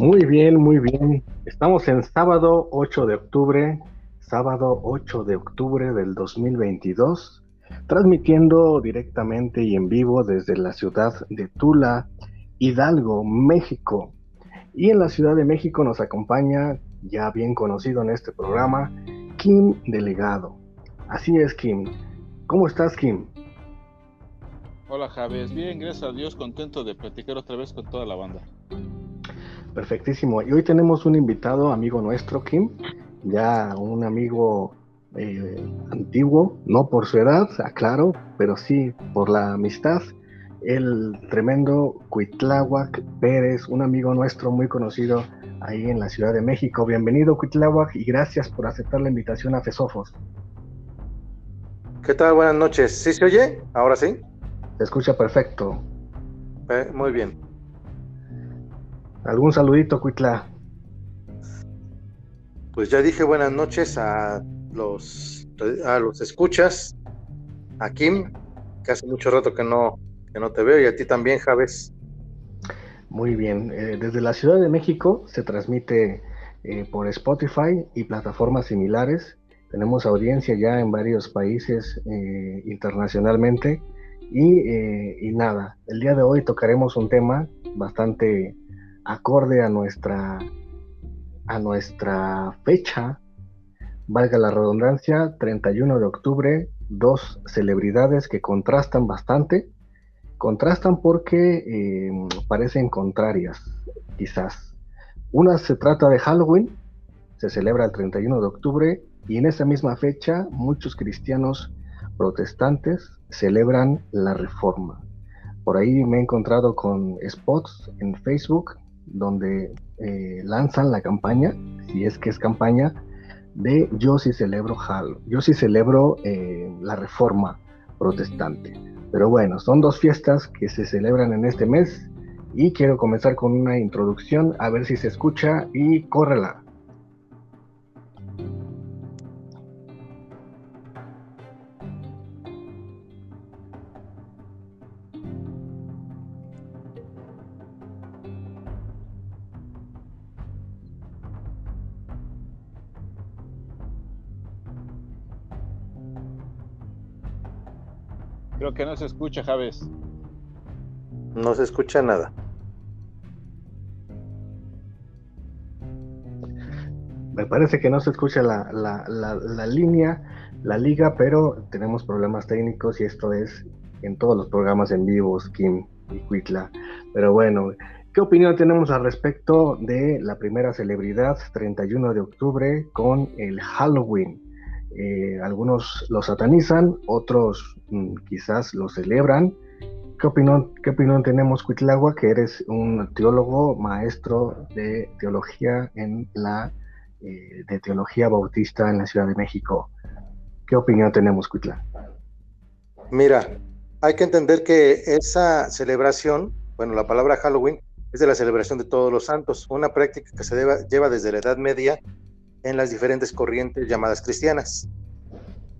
Muy bien, muy bien. Estamos en sábado 8 de octubre, sábado 8 de octubre del 2022, transmitiendo directamente y en vivo desde la ciudad de Tula, Hidalgo, México. Y en la Ciudad de México nos acompaña, ya bien conocido en este programa, Kim Delegado. Así es, Kim. ¿Cómo estás, Kim? Hola, Javes. Bien, gracias a Dios, contento de platicar otra vez con toda la banda. Perfectísimo. Y hoy tenemos un invitado, amigo nuestro, Kim, ya un amigo eh, antiguo, no por su edad, aclaro, pero sí por la amistad. El tremendo Cuitláhuac Pérez, un amigo nuestro muy conocido ahí en la Ciudad de México. Bienvenido, Cuitláhuac, y gracias por aceptar la invitación a Fesofos. ¿Qué tal? Buenas noches. ¿Sí se oye? ¿Ahora sí? Se escucha perfecto. Eh, muy bien. ¿Algún saludito, Cuitla? Pues ya dije buenas noches a los, a los escuchas, a Kim, que hace mucho rato que no, que no te veo, y a ti también, Javes. Muy bien. Eh, desde la Ciudad de México se transmite eh, por Spotify y plataformas similares. Tenemos audiencia ya en varios países eh, internacionalmente. Y, y, nada, el día de hoy tocaremos un tema bastante acorde a nuestra, a nuestra fecha, valga la redundancia, 31 de octubre, dos celebridades que contrastan bastante. Contrastan porque eh, parecen contrarias, quizás. Una se trata de Halloween, se celebra el 31 de octubre, y en esa misma fecha muchos cristianos protestantes celebran la reforma. Por ahí me he encontrado con spots en Facebook donde eh, lanzan la campaña, si es que es campaña, de yo sí celebro Halo, yo sí celebro eh, la reforma protestante. Pero bueno, son dos fiestas que se celebran en este mes y quiero comenzar con una introducción a ver si se escucha y córrela. Creo que no se escucha, Javes. No se escucha nada. Me parece que no se escucha la, la, la, línea, la liga, pero tenemos problemas técnicos y esto es en todos los programas en vivos, Kim y Cuitla. Pero bueno, ¿qué opinión tenemos al respecto de la primera celebridad, 31 de octubre, con el Halloween? Eh, algunos lo satanizan, otros mm, quizás lo celebran. ¿Qué opinión, ¿Qué opinión tenemos, Cuitlagua, que eres un teólogo, maestro de teología en la eh, de teología bautista en la Ciudad de México? ¿Qué opinión tenemos, Cuitla? Mira, hay que entender que esa celebración, bueno, la palabra Halloween es de la celebración de todos los santos, una práctica que se lleva desde la Edad Media en las diferentes corrientes llamadas cristianas.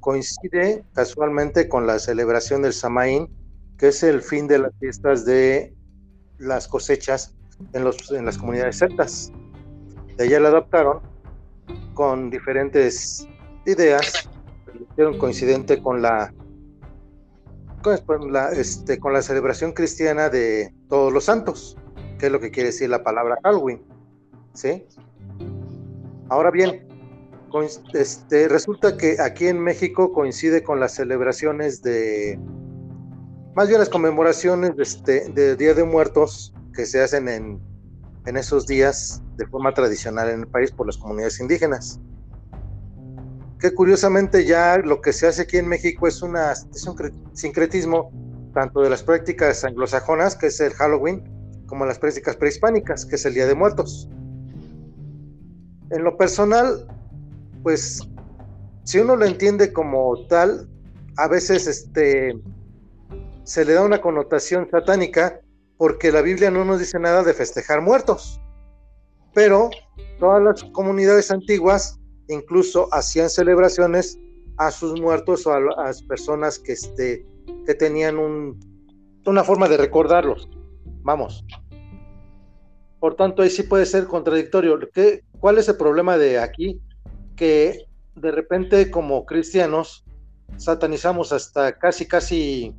Coincide casualmente con la celebración del Samaín, que es el fin de las fiestas de las cosechas en, los, en las comunidades celtas. De allá la adaptaron con diferentes ideas, hicieron coincidente con la, este, con la celebración cristiana de todos los santos, que es lo que quiere decir la palabra Halloween. ¿sí? Ahora bien, este, resulta que aquí en México coincide con las celebraciones de, más bien las conmemoraciones de, este, Día de Muertos que se hacen en, esos días de forma tradicional en el país por las comunidades indígenas. Que curiosamente ya lo que se hace aquí en México es, una, es un sincretismo tanto de las prácticas anglosajonas, que es el Halloween, como las prácticas prehispánicas, que es el Día de Muertos. En lo personal, pues, si uno lo entiende como tal, a veces este, se le da una connotación satánica porque la Biblia no nos dice nada de festejar muertos. Pero todas las comunidades antiguas incluso hacían celebraciones a sus muertos o a, las personas que, este, que tenían un, una forma de recordarlos. Vamos. por tanto ahí sí puede ser contradictorio. ¿Qué, ¿Cuál es el problema de aquí? Que de repente como cristianos satanizamos hasta casi, casi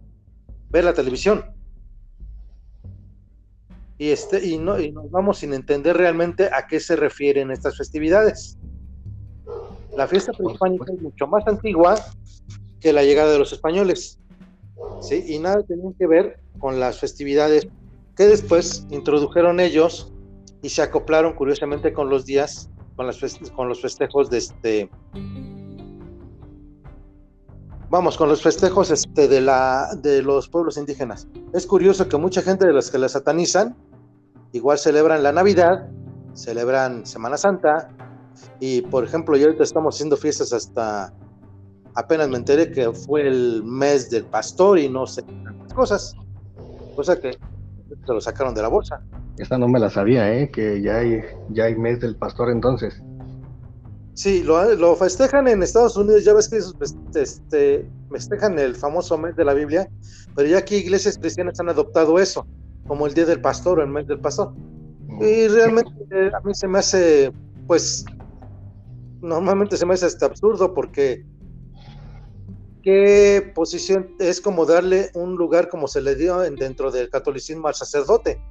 ver la televisión. Y, este, y, no, y nos vamos sin entender realmente a qué se refieren estas festividades. La fiesta prehispánica es mucho más antigua que la llegada de los españoles. ¿sí? Y nada tenía que ver con las festividades que después introdujeron ellos y se acoplaron curiosamente con los días, con, las con los festejos de este, vamos, con los festejos este, de, la, de los pueblos indígenas. Es curioso que mucha gente de los que la satanizan, igual celebran la Navidad, celebran Semana Santa, y por ejemplo, ya ahorita estamos haciendo fiestas hasta, apenas me enteré que fue el mes del pastor y no sé cosas, cosa que se lo sacaron de la bolsa. Esta no me la sabía, ¿eh? que ya hay, ya hay mes del pastor entonces. Sí, lo, festejan en Estados Unidos, ya ves que este, festejan el famoso mes de la Biblia, pero ya aquí iglesias cristianas han adoptado eso, como el Día del Pastor o el mes del Pastor. Y realmente a mí se me hace, pues, normalmente se me hace hasta absurdo porque qué posición es como darle un lugar como se le dio dentro del catolicismo al sacerdote,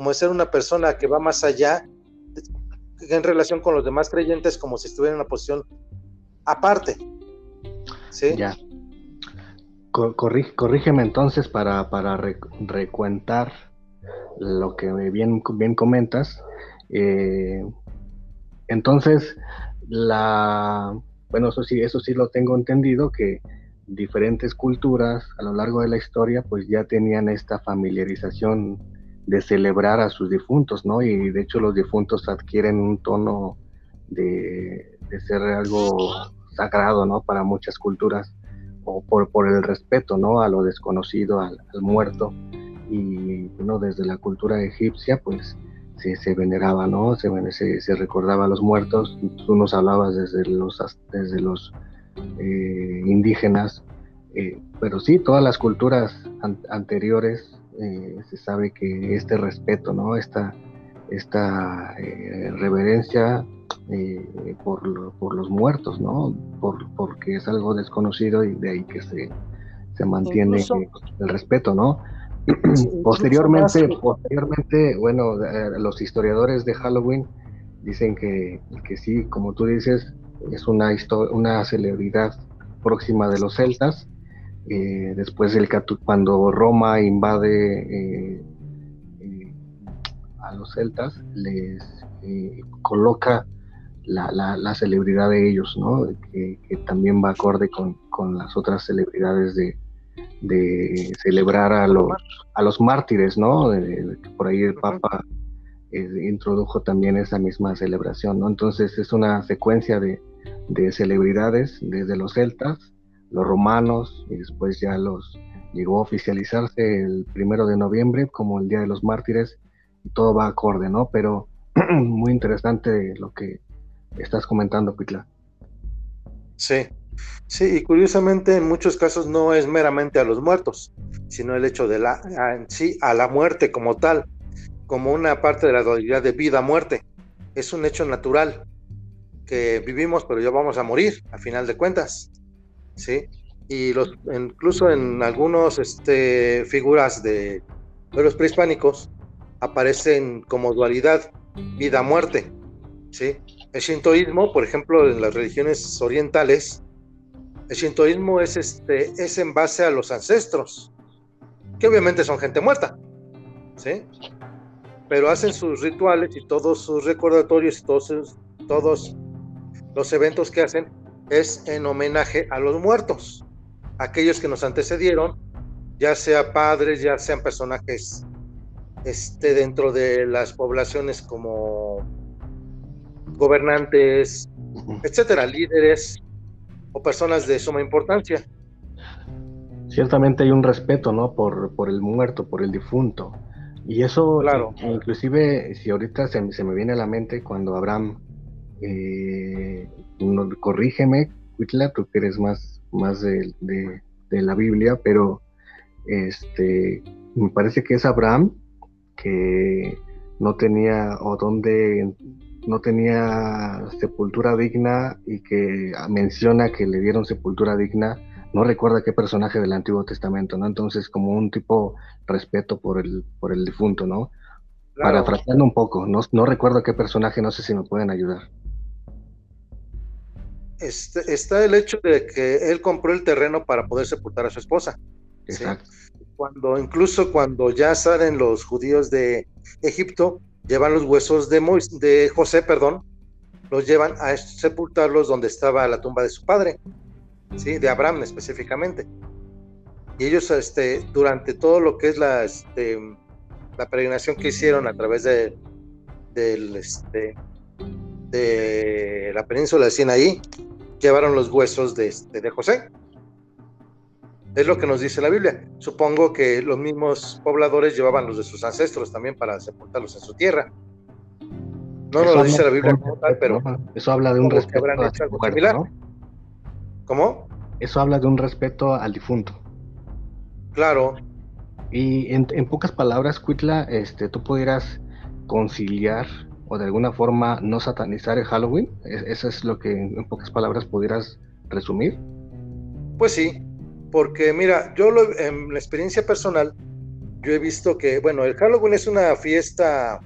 como ser una persona que va más allá en relación con los demás creyentes, como si estuviera en una posición aparte. ¿Sí? Ya. corrígeme entonces para, para recuentar lo que bien, bien comentas. Eh, entonces, la, bueno, eso sí, eso sí lo tengo entendido, que diferentes culturas a lo largo de la historia pues ya tenían esta familiarización de celebrar a sus difuntos, ¿no? Y de hecho los difuntos adquieren un tono de, ser algo sagrado, ¿no? Para muchas culturas, o por, por el respeto, ¿no? A lo desconocido, al, muerto. Y bueno, desde la cultura egipcia, pues se, veneraba, ¿no? Se, se, recordaba a los muertos. Tú nos hablabas desde los, desde los eh, indígenas, eh, pero sí, todas las culturas anteriores eh, se sabe que este respeto, ¿no? Esta, esta reverencia por, por, los muertos, ¿no? Por, porque es algo desconocido y de ahí que se, se mantiene el respeto, ¿no? posteriormente, posteriormente, bueno, eh, los historiadores de Halloween dicen que, que sí, como tú dices, es una, una celebridad próxima de los celtas. Eh, después del cuando Roma invade eh, a los celtas, les coloca la, la, celebridad de ellos, ¿no? Que, que, también va acorde con, con las otras celebridades de, de celebrar a los, a los mártires, ¿no? por ahí el Papa eh, introdujo también esa misma celebración, ¿no? Entonces es una secuencia de, celebridades desde los celtas, los romanos y después ya los llegó a oficializarse el primero de noviembre como el Día de los Mártires y todo va acorde, ¿no? Pero muy interesante lo que estás comentando, Pitla. Sí, Sí, y curiosamente en muchos casos no es meramente a los muertos, sino el hecho de la, sí, a la muerte como tal, como una parte de la dualidad de vida-muerte. Es un hecho natural que vivimos, pero ya vamos a morir, a final de cuentas. ¿Sí? Y los, incluso en algunas este, figuras de pueblos prehispánicos aparecen como dualidad vida-muerte. ¿sí? El shintoísmo, por ejemplo, en las religiones orientales, el shintoísmo es, este, es en base a los ancestros, que obviamente son gente muerta, ¿sí? Pero hacen sus rituales y todos sus recordatorios y todos, todos los eventos que hacen es en homenaje a los muertos, aquellos que nos antecedieron, ya sea padres, ya sean personajes este, dentro de las poblaciones como gobernantes, etcétera, líderes, o personas de suma importancia. Ciertamente hay un respeto, ¿no? Por, por el muerto, por el difunto. Y eso, claro. inclusive, si ahorita se, se me viene a la mente cuando Abraham, eh, corrígeme, Huitla, tú que eres más, más de, de, de, la Biblia, pero este, me parece que es Abraham que no tenía o donde no tenía sepultura digna y que menciona que le dieron sepultura digna, no recuerda qué personaje del Antiguo Testamento, ¿no? Entonces, como un tipo respeto por el, por el difunto, ¿no? Para Parafraseando un poco, no, no recuerdo qué personaje, no sé si me pueden ayudar. Este, está el hecho de que él compró el terreno para poder sepultar a su esposa. Exacto. Cuando, incluso cuando ya salen los judíos de Egipto, llevan los huesos de, de José, perdón, los llevan a sepultarlos donde estaba la tumba de su padre, ¿sí? de Abraham específicamente. Y ellos este, durante todo lo que es la, este, la peregrinación que hicieron a través de, del, este, de la península de Sinaí, llevaron los huesos de, este, de José. Es lo que nos dice la Biblia. Supongo que los mismos pobladores llevaban los de sus ancestros también para sepultarlos en su tierra. No nos lo dice la Biblia como tal, pero eso habla de un respeto ¿Cómo? Eso habla de un respeto al difunto. Claro. Y en, pocas palabras, Cuitla, este, tú pudieras conciliar o de alguna forma no satanizar el Halloween. ¿E-, ¿Eso es lo que en pocas palabras pudieras resumir? Pues sí, porque mira, yo en la experiencia personal, yo he visto que, bueno, el Halloween es una fiesta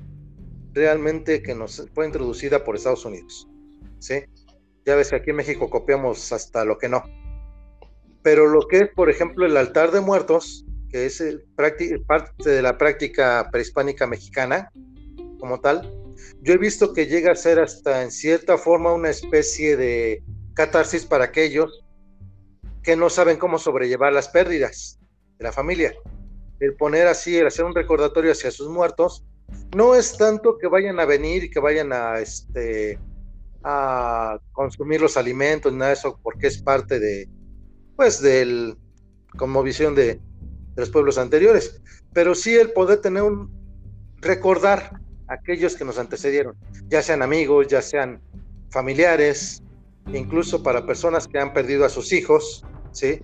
realmente que nos fue introducida por Estados Unidos, ¿sí? Ya ves que aquí en México copiamos hasta lo que no. Pero lo que es, por ejemplo, el altar de muertos, que es el parte de la práctica prehispánica mexicana, como tal, yo he visto que llega a ser hasta en cierta forma una especie de catarsis para aquellos que no saben cómo sobrellevar las pérdidas de la familia. El poner así, el hacer un recordatorio hacia sus muertos, no es tanto que vayan a venir y que vayan a, este, a consumir los alimentos, nada de eso, porque es parte de, pues, del, como visión de, de los pueblos anteriores. Pero sí el poder tener un, recordar aquellos que nos antecedieron, ya sean amigos, ya sean familiares, incluso para personas que han perdido a sus hijos, ¿sí?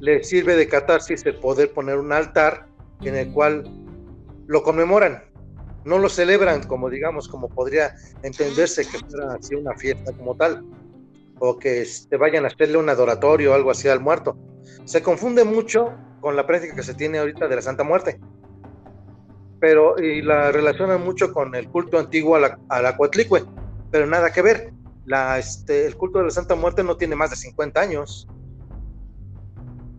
Le sirve de catarsis el poder poner un altar en el cual lo conmemoran, no lo celebran como digamos, como podría entenderse que fuera así una fiesta como tal, o que te este, vayan a hacerle un adoratorio o algo así al muerto. Se confunde mucho con la práctica que se tiene ahorita de la Santa Muerte, pero y la relacionan mucho con el culto antiguo a la, a la pero nada que ver. La, este, el culto de la Santa Muerte no tiene más de 50 años.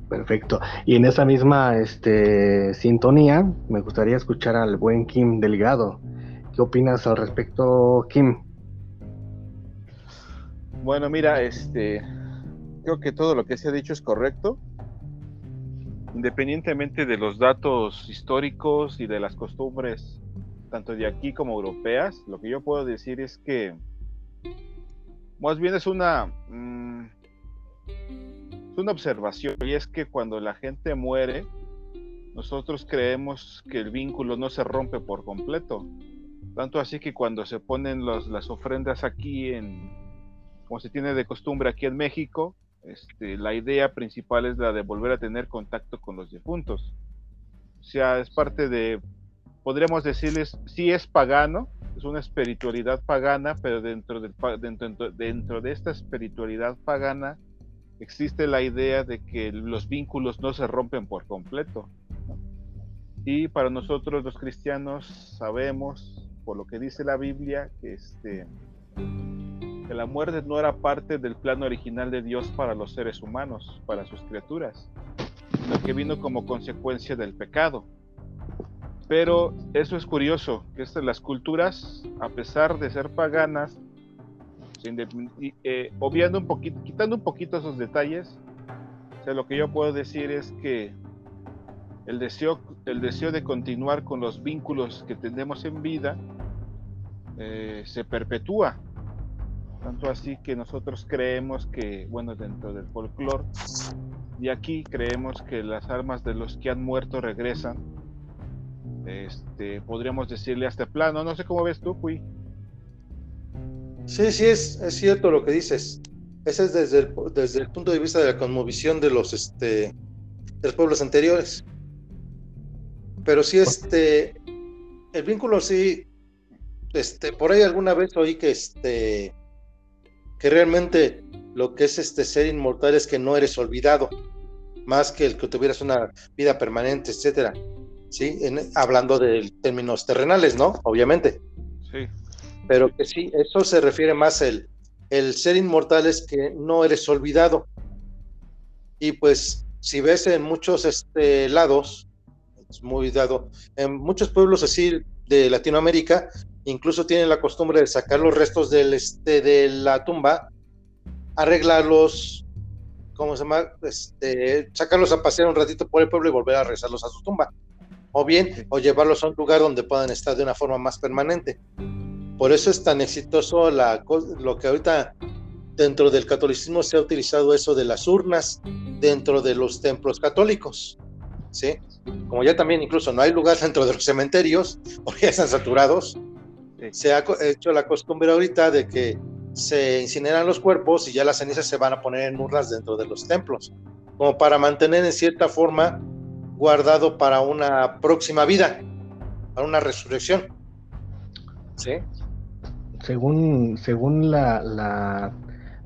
Perfecto. Y en esa misma este, sintonía, me gustaría escuchar al buen Kim Delgado. ¿Qué opinas al respecto, Kim? Bueno, mira, este, creo que todo lo que se ha dicho es correcto. Independientemente de los datos históricos y de las costumbres, tanto de aquí como europeas, lo que yo puedo decir es que más bien es una... Mm, es una observación y es que cuando la gente muere, nosotros creemos que el vínculo no se rompe por completo. Tanto así que cuando se ponen las ofrendas aquí, en, como se tiene de costumbre aquí en México, este, la idea principal es la de volver a tener contacto con los difuntos. O sea, es parte de, podríamos decirles, sí es pagano, es una espiritualidad pagana, pero dentro, de esta espiritualidad pagana existe la idea de que los vínculos no se rompen por completo. Y para nosotros los cristianos sabemos, por lo que dice la Biblia, que, este, la muerte no era parte del plano original de Dios para los seres humanos, para sus criaturas, sino que vino como consecuencia del pecado. Pero eso es curioso, que las culturas, a pesar de ser paganas, eh, obviando un poquito, quitando un poquito esos detalles, o lo que yo puedo decir es que el deseo, el deseo de continuar con los vínculos que tenemos en vida eh, se perpetúa. Tanto así que nosotros creemos que, bueno, dentro del folclore, y aquí creemos que las almas de los que han muerto regresan. Este, podríamos decirle a este plano, no sé cómo ves tú, Puy. Sí, sí, es, es cierto lo que dices. Ese es desde el, desde el punto de vista de la conmovisión de los, este, de los pueblos anteriores. Pero sí, este, el vínculo sí, este, por ahí alguna vez oí que este que realmente lo que es este ser inmortal es que no eres olvidado, más que el que tuvieras una vida permanente, etcétera. ¿Sí? hablando de términos terrenales, ¿no? Obviamente. Sí. Pero que sí, eso se refiere más el, el ser inmortal es que no eres olvidado. Y pues, si ves en muchos este, lados, es muy dado, en muchos pueblos así de Latinoamérica, incluso tienen la costumbre de sacar los restos del, este, de la tumba, arreglarlos, ¿cómo se llama? Este, sacarlos a pasear un ratito por el pueblo y volver a rezarlos a su tumba. O bien, o llevarlos a un lugar donde puedan estar de una forma más permanente. Por eso es tan exitoso la, lo que ahorita dentro del catolicismo se ha utilizado eso de las urnas dentro de los templos católicos. ¿Sí? Como ya también incluso no hay lugar dentro de los cementerios, porque ya están saturados, se ha hecho la costumbre ahorita de que se incineran los cuerpos y ya las cenizas se van a poner en urnas dentro de los templos, como para mantener en cierta forma guardado para una próxima vida, para una resurrección. ¿Sí? Según, según la,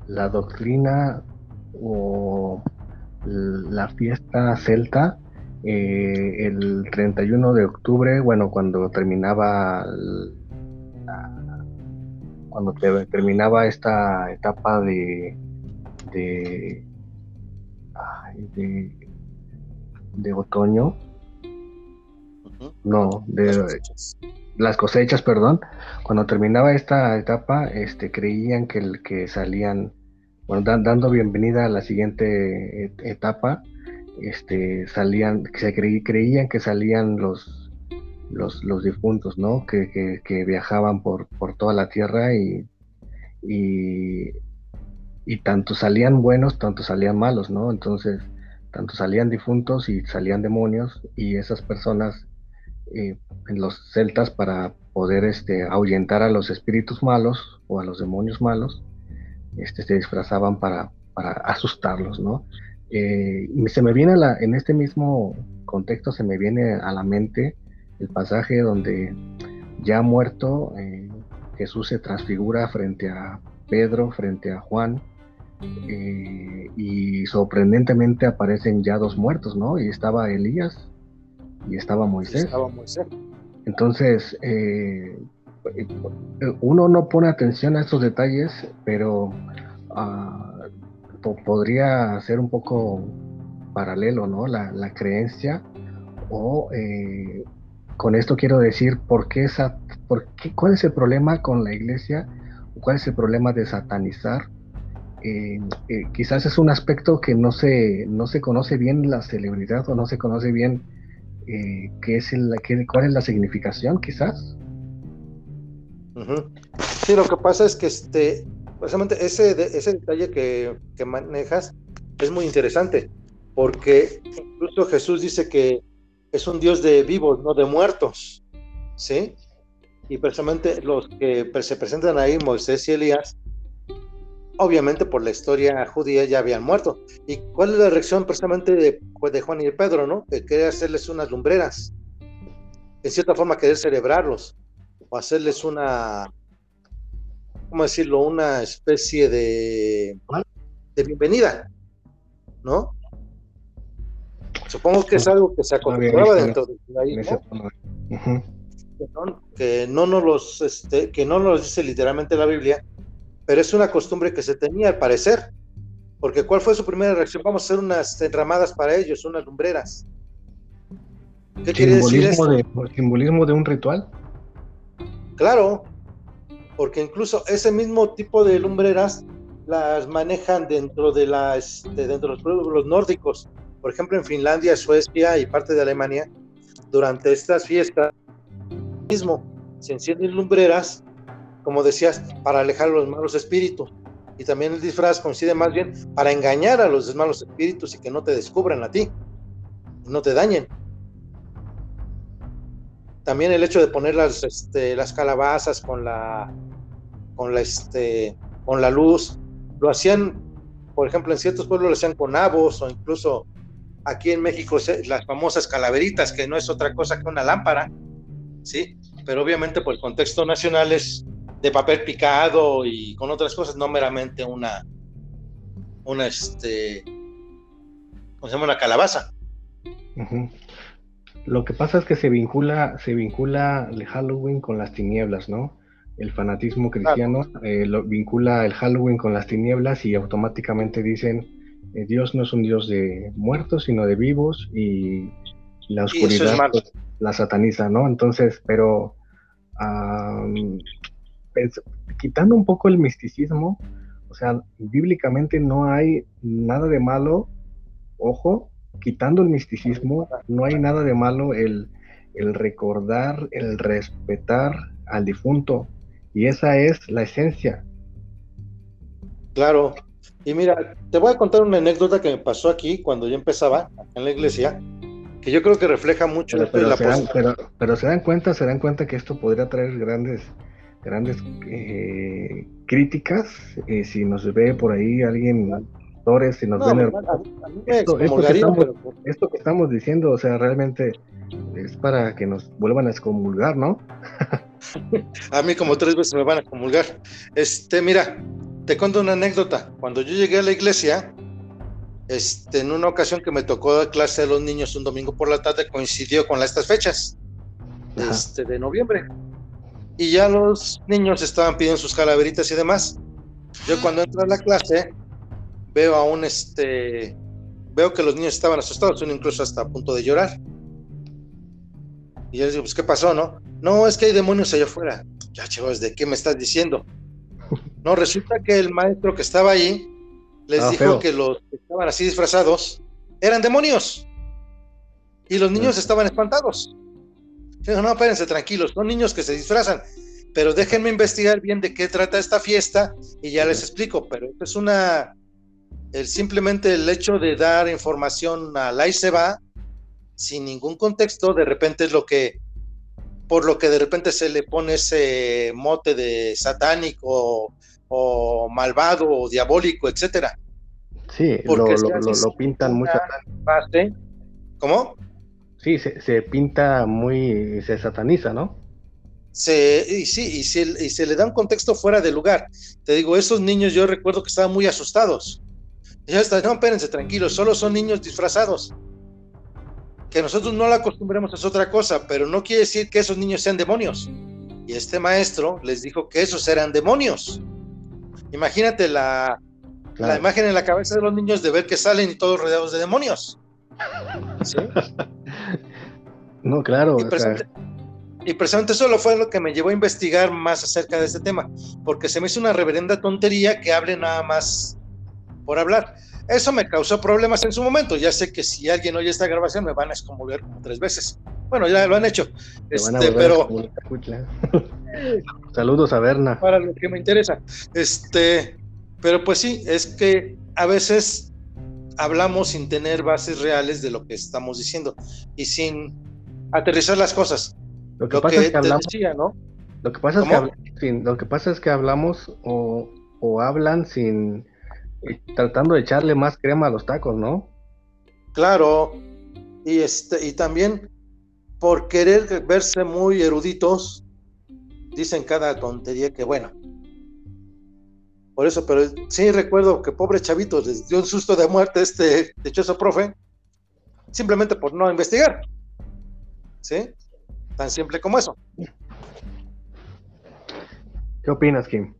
la, doctrina o la fiesta celta, eh, el 31 de octubre, bueno, cuando terminaba cuando terminaba esta etapa de de, de, otoño, no, de las cosechas. perdón, cuando terminaba esta etapa, este, creían que el que salían, bueno, dando bienvenida a la siguiente etapa, este, salían, se creían que salían los los, difuntos, ¿no? Que, que, viajaban por, por, toda la tierra y, y, tanto salían buenos, tanto salían malos, ¿no? Entonces, tanto salían difuntos y salían demonios y esas personas, eh, los celtas, para poder este, ahuyentar a los espíritus malos o a los demonios malos, este, se disfrazaban para, para asustarlos, ¿no? Eh, se me viene a la, en este mismo contexto, se me viene a la mente el pasaje donde ya muerto eh, Jesús se transfigura frente a Pedro, frente a Juan, eh, y sorprendentemente aparecen ya dos muertos, ¿no? Y estaba Elías y estaba Moisés. Estaba Moisés. Entonces, uno no pone atención a estos detalles, pero ah, podría ser un poco paralelo, ¿no? La, la creencia o con esto quiero decir por qué esa, por qué, cuál es el problema con la iglesia, cuál es el problema de satanizar. Eh, eh, quizás es un aspecto que no se, no se conoce bien la celebridad o no se conoce bien eh, qué es el, qué, cuál es la significación, quizás. Sí, lo que pasa es que este, precisamente ese, ese detalle que, que manejas es muy interesante, porque incluso Jesús dice que es un Dios de vivos, no de muertos. ¿Sí? Y precisamente los que se presentan ahí, Moisés y Elías, obviamente por la historia judía ya habían muerto. ¿Y cuál es la reacción precisamente de, pues, de Juan y Pedro, no? Que quiere hacerles unas lumbreras. En cierta forma querer celebrarlos. O hacerles una, ¿cómo decirlo? Una especie de, de bienvenida. ¿No? Supongo que es algo que se acostumbraba dentro de ahí, que, no, nos los, este, que no nos dice literalmente la Biblia, pero es una costumbre que se tenía al parecer. Porque ¿cuál fue su primera reacción? Vamos a hacer unas enramadas para ellos, unas lumbreras. ¿Qué quiere decir eso? De, simbolismo de un ritual? Claro, porque incluso ese mismo tipo de lumbreras las manejan dentro de la, este, dentro de los pueblos nórdicos por ejemplo, en Finlandia, Suecia y parte de Alemania, durante estas fiestas, mismo se encienden lumbreras, como decías, para alejar a los malos espíritus. Y también el disfraz coincide más bien para engañar a los malos espíritus y que no te descubran a ti, no te dañen. También el hecho de poner las, este, las calabazas con la, con la, este, con la luz, lo hacían, por ejemplo, en ciertos pueblos lo hacían con nabos o incluso aquí en México las famosas calaveritas, que no es otra cosa que una lámpara, ¿sí? pero obviamente por el contexto nacional es de papel picado y con otras cosas, no meramente una, una, este, ¿cómo se llama? Una calabaza. Lo que pasa es que se vincula, se vincula el Halloween con las tinieblas, ¿no? El fanatismo cristiano eh, lo vincula el Halloween con las tinieblas y automáticamente dicen eh, Dios no es un Dios de muertos, sino de vivos y la oscuridad pues, la sataniza, ¿no? Entonces, pero quitando un poco el misticismo, o sea, bíblicamente no hay nada de malo, ojo, quitando el misticismo, no hay nada de malo el, el recordar, el respetar al difunto, y esa es la esencia. Claro, y mira, te voy a contar una anécdota que me pasó aquí cuando yo empezaba en la iglesia, que yo creo que refleja mucho pero, la se dan, pero, se dan cuenta, se dan cuenta que esto podría traer grandes grandes eh, críticas eh, si nos ve por ahí alguien si nos ven esto, que estamos, diciendo, o sea, realmente es para que nos vuelvan a excomulgar, ¿no? a mí como tres veces me van a comulgar. Este, mira, te cuento una anécdota. Cuando yo llegué a la iglesia, este, en una ocasión que me tocó dar clase a los niños un domingo por la tarde, coincidió con estas fechas este, de noviembre. Y ya los niños estaban pidiendo sus calaveritas y demás. Yo cuando entro a la clase, veo a un, este, veo que los niños estaban asustados, uno incluso hasta a punto de llorar. Y yo les digo, pues, ¿qué pasó, no? No, es que hay demonios allá afuera. Ya, chavos, ¿de qué me estás diciendo? No, resulta que el maestro que estaba ahí les ah, dijo que los que estaban así disfrazados eran demonios. Y los niños estaban espantados. No, espérense, tranquilos, son niños que se disfrazan. Pero déjenme investigar bien de qué trata esta fiesta y ya les explico. Pero esto es una. El, simplemente el hecho de dar información a la y se va sin ningún contexto, de repente es lo que. Por lo que de repente se le pone ese mote de satánico o malvado o diabólico, etcétera. Sí, lo, lo, pintan muy satánico. ¿Cómo? Sí, se, pinta muy, se sataniza, ¿no? Se, y sí, y se, y se le da un contexto fuera de lugar. Te digo, esos niños yo recuerdo que estaban muy asustados. Y ya está, no, espérense, tranquilos, solo son niños disfrazados. Que nosotros no la acostumbremos es otra cosa, pero no quiere decir que esos niños sean demonios. Y este maestro les dijo que esos eran demonios. Imagínate la, la imagen en la cabeza de los niños de ver que salen y todos rodeados de demonios. ¿Sí? No, claro. Y, precisamente, eso fue lo que me llevó a investigar más acerca de este tema, porque se me hizo una reverenda tontería que hable nada más por hablar. Eso me causó problemas en su momento. Ya sé que si alguien oye esta grabación me van a excomulgar como tres veces. Bueno, ya lo han hecho. Este, pero saludos a Berna. Para lo que me interesa. Este, pero pues sí, es que a veces hablamos sin tener bases reales de lo que estamos diciendo y sin aterrizar las cosas. Lo que, pasa es que hablamos, ¿no? Lo que pasa es que, lo que pasa es que hablamos o, o hablan sin tratando de echarle más crema a los tacos, ¿no? Claro, y este, y también por querer verse muy eruditos, dicen cada tontería que bueno. Por eso, pero sí recuerdo que pobre chavito les dio un susto de muerte este dichoso profe, simplemente por no investigar. ¿Sí? Tan simple como eso. ¿Qué opinas, Kim?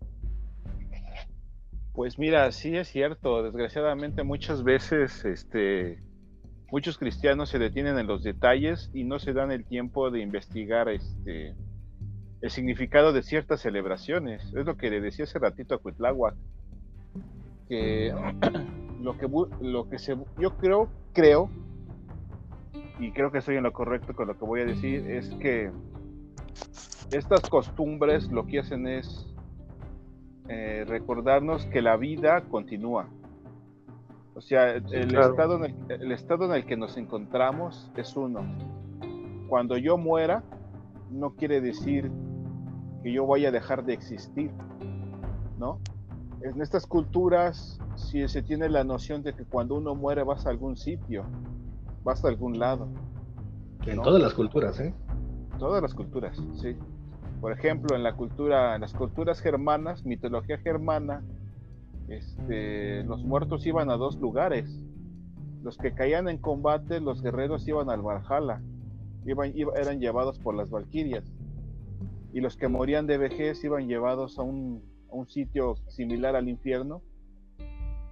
Pues mira, sí es cierto. Desgraciadamente muchas veces, este, muchos cristianos se detienen en los detalles y no se dan el tiempo de investigar, este, el significado de ciertas celebraciones. Es lo que le decía hace ratito a Cuitláhuac, que lo que lo que se, yo creo, creo, y creo que estoy en lo correcto con lo que voy a decir, es que estas costumbres lo que hacen es eh, recordarnos que la vida continúa. O sea, el, estado en el, el, estado en el que nos encontramos es uno. Cuando yo muera, no quiere decir que yo vaya a dejar de existir, ¿no? En estas culturas, si se tiene la noción de que cuando uno muere vas a algún sitio, vas a algún lado. En todas las culturas, ¿eh? Todas las culturas, sí. Por ejemplo, en la cultura, en las culturas germanas, mitología germana, este, los muertos iban a dos lugares. Los que caían en combate, los guerreros iban al Valhalla, iban, eran llevados por las Valquirias. Y los que morían de vejez iban llevados a un, sitio similar al infierno,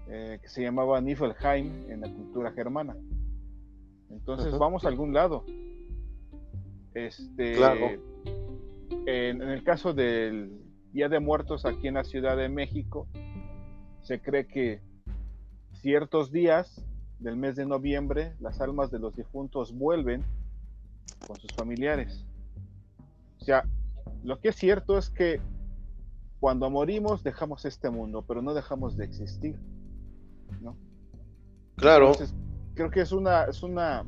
eh, que se llamaba Niflheim en la cultura germana. Entonces vamos a algún lado. Este, en, el caso del Día de Muertos aquí en la Ciudad de México, se cree que ciertos días del mes de noviembre las almas de los difuntos vuelven con sus familiares. O sea, lo que es cierto es que cuando morimos dejamos este mundo, pero no dejamos de existir. ¿no? Claro. creo que es una, es una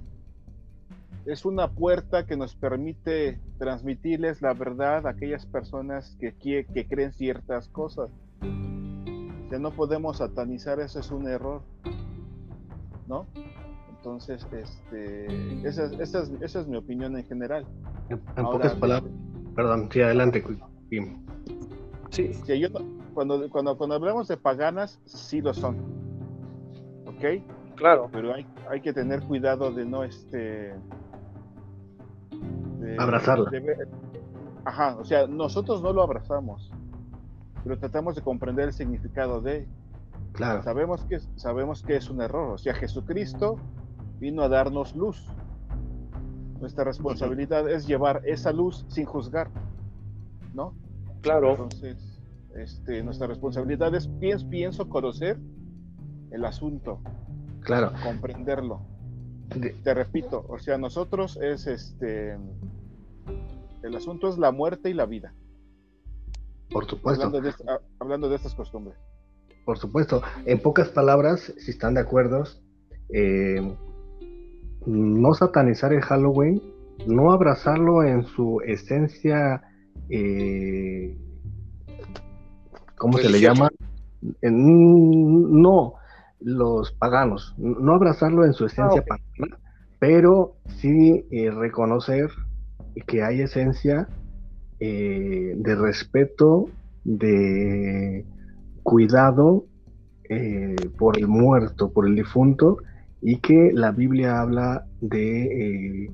es una puerta que nos permite transmitirles la verdad a aquellas personas que, que, creen ciertas cosas. Ya no podemos satanizar, eso es un error. ¿No? Entonces, este, esa, es, mi opinión en general. En, pocas palabras, perdón, sí, adelante, Sí, sí yo, cuando, cuando, cuando hablamos de paganas, sí lo son. ¿Ok? Claro. Pero hay, hay que tener cuidado de no, este, abrazarla. ajá, o sea, nosotros no lo abrazamos, pero tratamos de comprender el significado de. Claro. Sabemos que, sabemos que es un error. O sea, Jesucristo vino a darnos luz. Nuestra responsabilidad es llevar esa luz sin juzgar, ¿no? Claro. Entonces, este, nuestra responsabilidad es, pienso, pienso conocer el asunto. Claro. Comprenderlo. Te repito, o sea, nosotros es este el asunto es la muerte y la vida. Por supuesto. Hablando de, estas costumbres. Por supuesto. En pocas palabras, si están de acuerdo, eh, no satanizar el Halloween, no abrazarlo en su esencia, eh, ¿cómo se le llama? no, los paganos, no abrazarlo en su esencia ah, pagana, pero sí eh, reconocer que hay esencia eh, de respeto, de cuidado eh, por el muerto, por el difunto, y que la Biblia habla de, eh,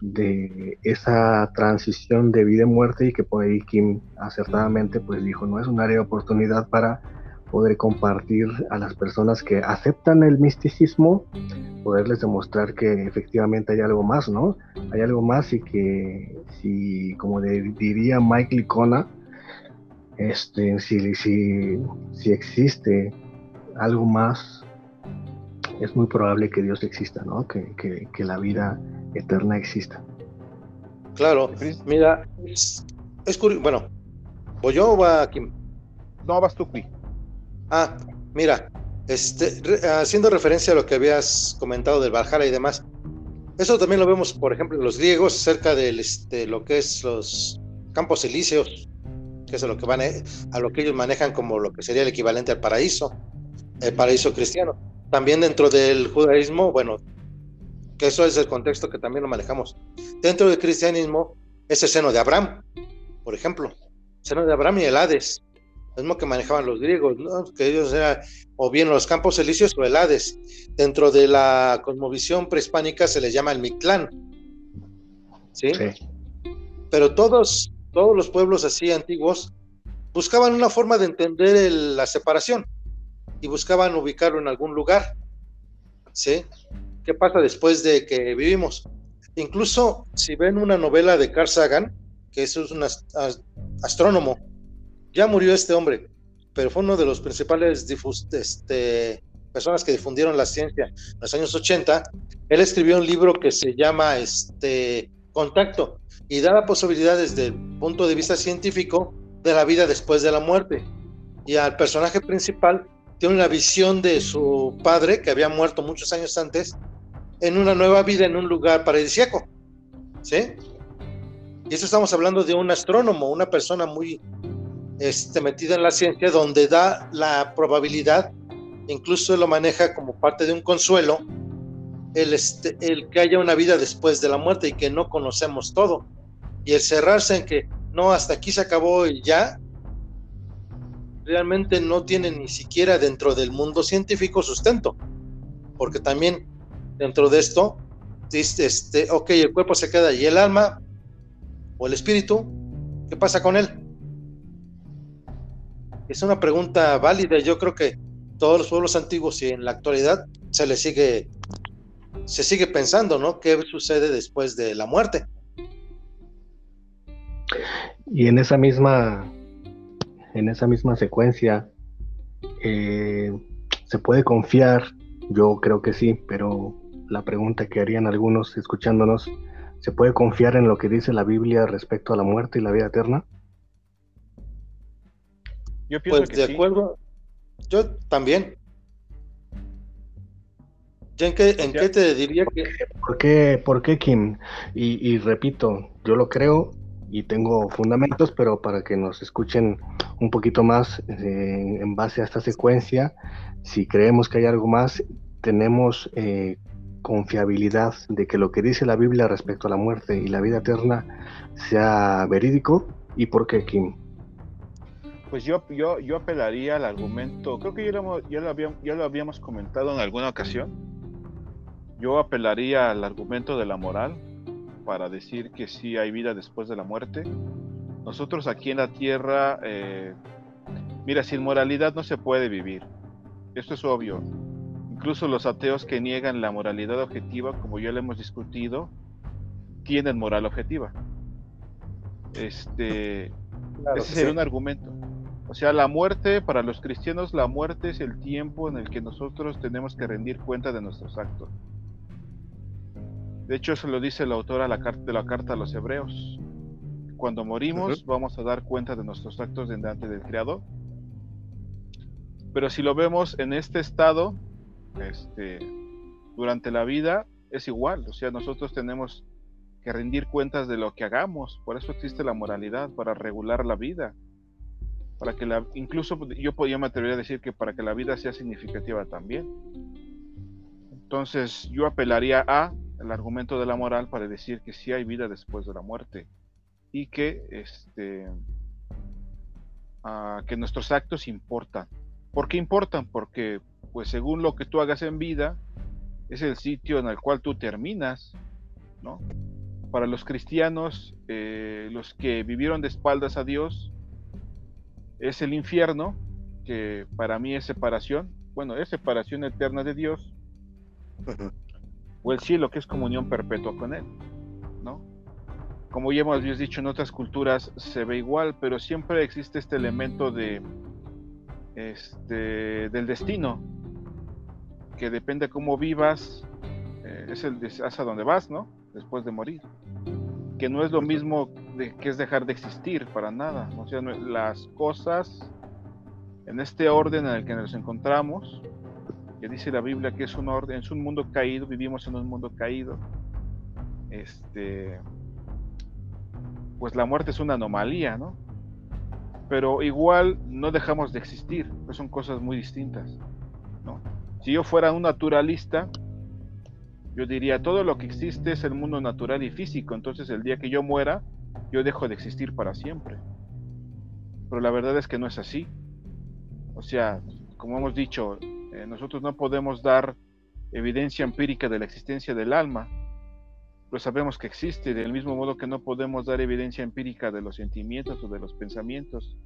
de esa transición de vida y muerte y que por ahí Kim acertadamente pues dijo, no es un área de oportunidad para poder compartir a las personas que aceptan el misticismo, poderles demostrar que efectivamente hay algo más, ¿no? Hay algo más y que si, como diría Mike Licona, este, si, si, si existe algo más, es muy probable que Dios exista, ¿no? Que, que, la vida eterna exista. Claro, mira, es, curioso, bueno, ¿voy yo o va Kim? No, vas tú, Ah, mira, este, haciendo referencia a lo que habías comentado del Valhalla y demás, eso también lo vemos, por ejemplo, en los griegos, cerca de este, lo que es los campos elíseos, que es a lo que, van, a lo que ellos manejan como lo que sería el equivalente al paraíso, el paraíso cristiano. También dentro del judaísmo, bueno, que eso es el contexto que también lo manejamos. Dentro del cristianismo, ese seno de Abraham, por ejemplo, seno de Abraham y el Hades, mismo que manejaban los griegos, que ellos eran o bien los campos elíseos o el Hades. Dentro de la cosmovisión prehispánica se les llama el Mictlán. ¿sí? Pero todos, todos los pueblos así antiguos buscaban una forma de entender la separación y buscaban ubicarlo en algún lugar. ¿sí? ¿Qué pasa después de que vivimos? Incluso si ven una novela de Carl Sagan, que es un astrónomo, ya murió este hombre, pero fue uno de los principales este, personas que difundieron la ciencia en los años 80. Él escribió un libro que se llama este, Contacto y da la posibilidad desde el punto de vista científico de la vida después de la muerte. Y al personaje principal tiene una visión de su padre, que había muerto muchos años antes, en una nueva vida en un lugar paradisíaco. ¿Sí? Y eso estamos hablando de un astrónomo, una persona muy este, metida en la ciencia, donde da la probabilidad, incluso lo maneja como parte de un consuelo, el, este, el que haya una vida después de la muerte y que no conocemos todo. Y el cerrarse en que no, hasta aquí se acabó y ya, realmente no tiene ni siquiera dentro del mundo científico sustento, porque también dentro de esto, este, ok, el cuerpo se queda y el alma o el espíritu, ¿qué pasa con él? Es una pregunta válida, yo creo que todos los pueblos antiguos y en la actualidad se le sigue se sigue pensando, ¿no? ¿Qué sucede después de la muerte? Y en esa misma, en esa misma secuencia, eh, ¿se puede confiar? Yo creo que sí, pero la pregunta que harían algunos escuchándonos, ¿se puede confiar en lo que dice la Biblia respecto a la muerte y la vida eterna? Yo pienso pues de acuerdo, yo también. ¿En qué, en qué te diría que.? ¿Por qué, por qué Kim? Y, repito, yo lo creo y tengo fundamentos, pero para que nos escuchen un poquito más eh, en base a esta secuencia, si creemos que hay algo más, tenemos eh, confiabilidad de que lo que dice la Biblia respecto a la muerte y la vida eterna sea verídico. ¿Y por qué, Kim? Pues yo, yo, yo apelaría al argumento, creo que ya lo, ya, lo habíamos, ya lo habíamos comentado en alguna ocasión, yo apelaría al argumento de la moral para decir que sí hay vida después de la muerte. Nosotros aquí en la tierra, eh, mira, sin moralidad no se puede vivir. Esto es obvio. Incluso los ateos que niegan la moralidad objetiva, como ya lo hemos discutido, tienen moral objetiva. Este, ese sería un argumento. O sea, la muerte, para los cristianos, la muerte es el tiempo en el que nosotros tenemos que rendir cuenta de nuestros actos. De hecho, eso lo dice el autor de la carta a los hebreos. Cuando morimos vamos a dar cuenta de nuestros actos delante del Creador. Pero si lo vemos en este estado, este, durante la vida, es igual. O sea, nosotros tenemos que rendir cuentas de lo que hagamos. Por eso existe la moralidad, para regular la vida. Para que la, incluso yo podría me atrevería a decir que para que la vida sea significativa también. Entonces yo apelaría a el argumento de la moral para decir que sí hay vida después de la muerte y que este ah, que nuestros actos importan. ¿Por qué importan? Porque pues según lo que tú hagas en vida es el sitio en el cual tú terminas, ¿no? Para los cristianos, eh, los que vivieron de espaldas a Dios, es el infierno, que para mí es separación, bueno, es separación eterna de Dios, o el cielo, que es comunión perpetua con Él, ¿no? Como ya hemos dicho en otras culturas, se ve igual, pero siempre existe este elemento de, este, del destino, que depende de cómo vivas, eh, es el hacia donde vas, ¿no? Después de morir. Que no es lo mismo de, que es dejar de existir para nada. O sea, las cosas en este orden en el que nos encontramos, que dice la Biblia que es un orden, es un mundo caído, vivimos en un mundo caído. Este, pues la muerte es una anomalía, ¿no? Pero igual no dejamos de existir, pues son cosas muy distintas, ¿no? Si yo fuera un naturalista, yo diría, todo lo que existe es el mundo natural y físico, entonces el día que yo muera, yo dejo de existir para siempre. Pero la verdad es que no es así. O sea, como hemos dicho, eh, nosotros no podemos dar evidencia empírica de la existencia del alma, pues sabemos que existe, del mismo modo que no podemos dar evidencia empírica de los sentimientos o de los pensamientos,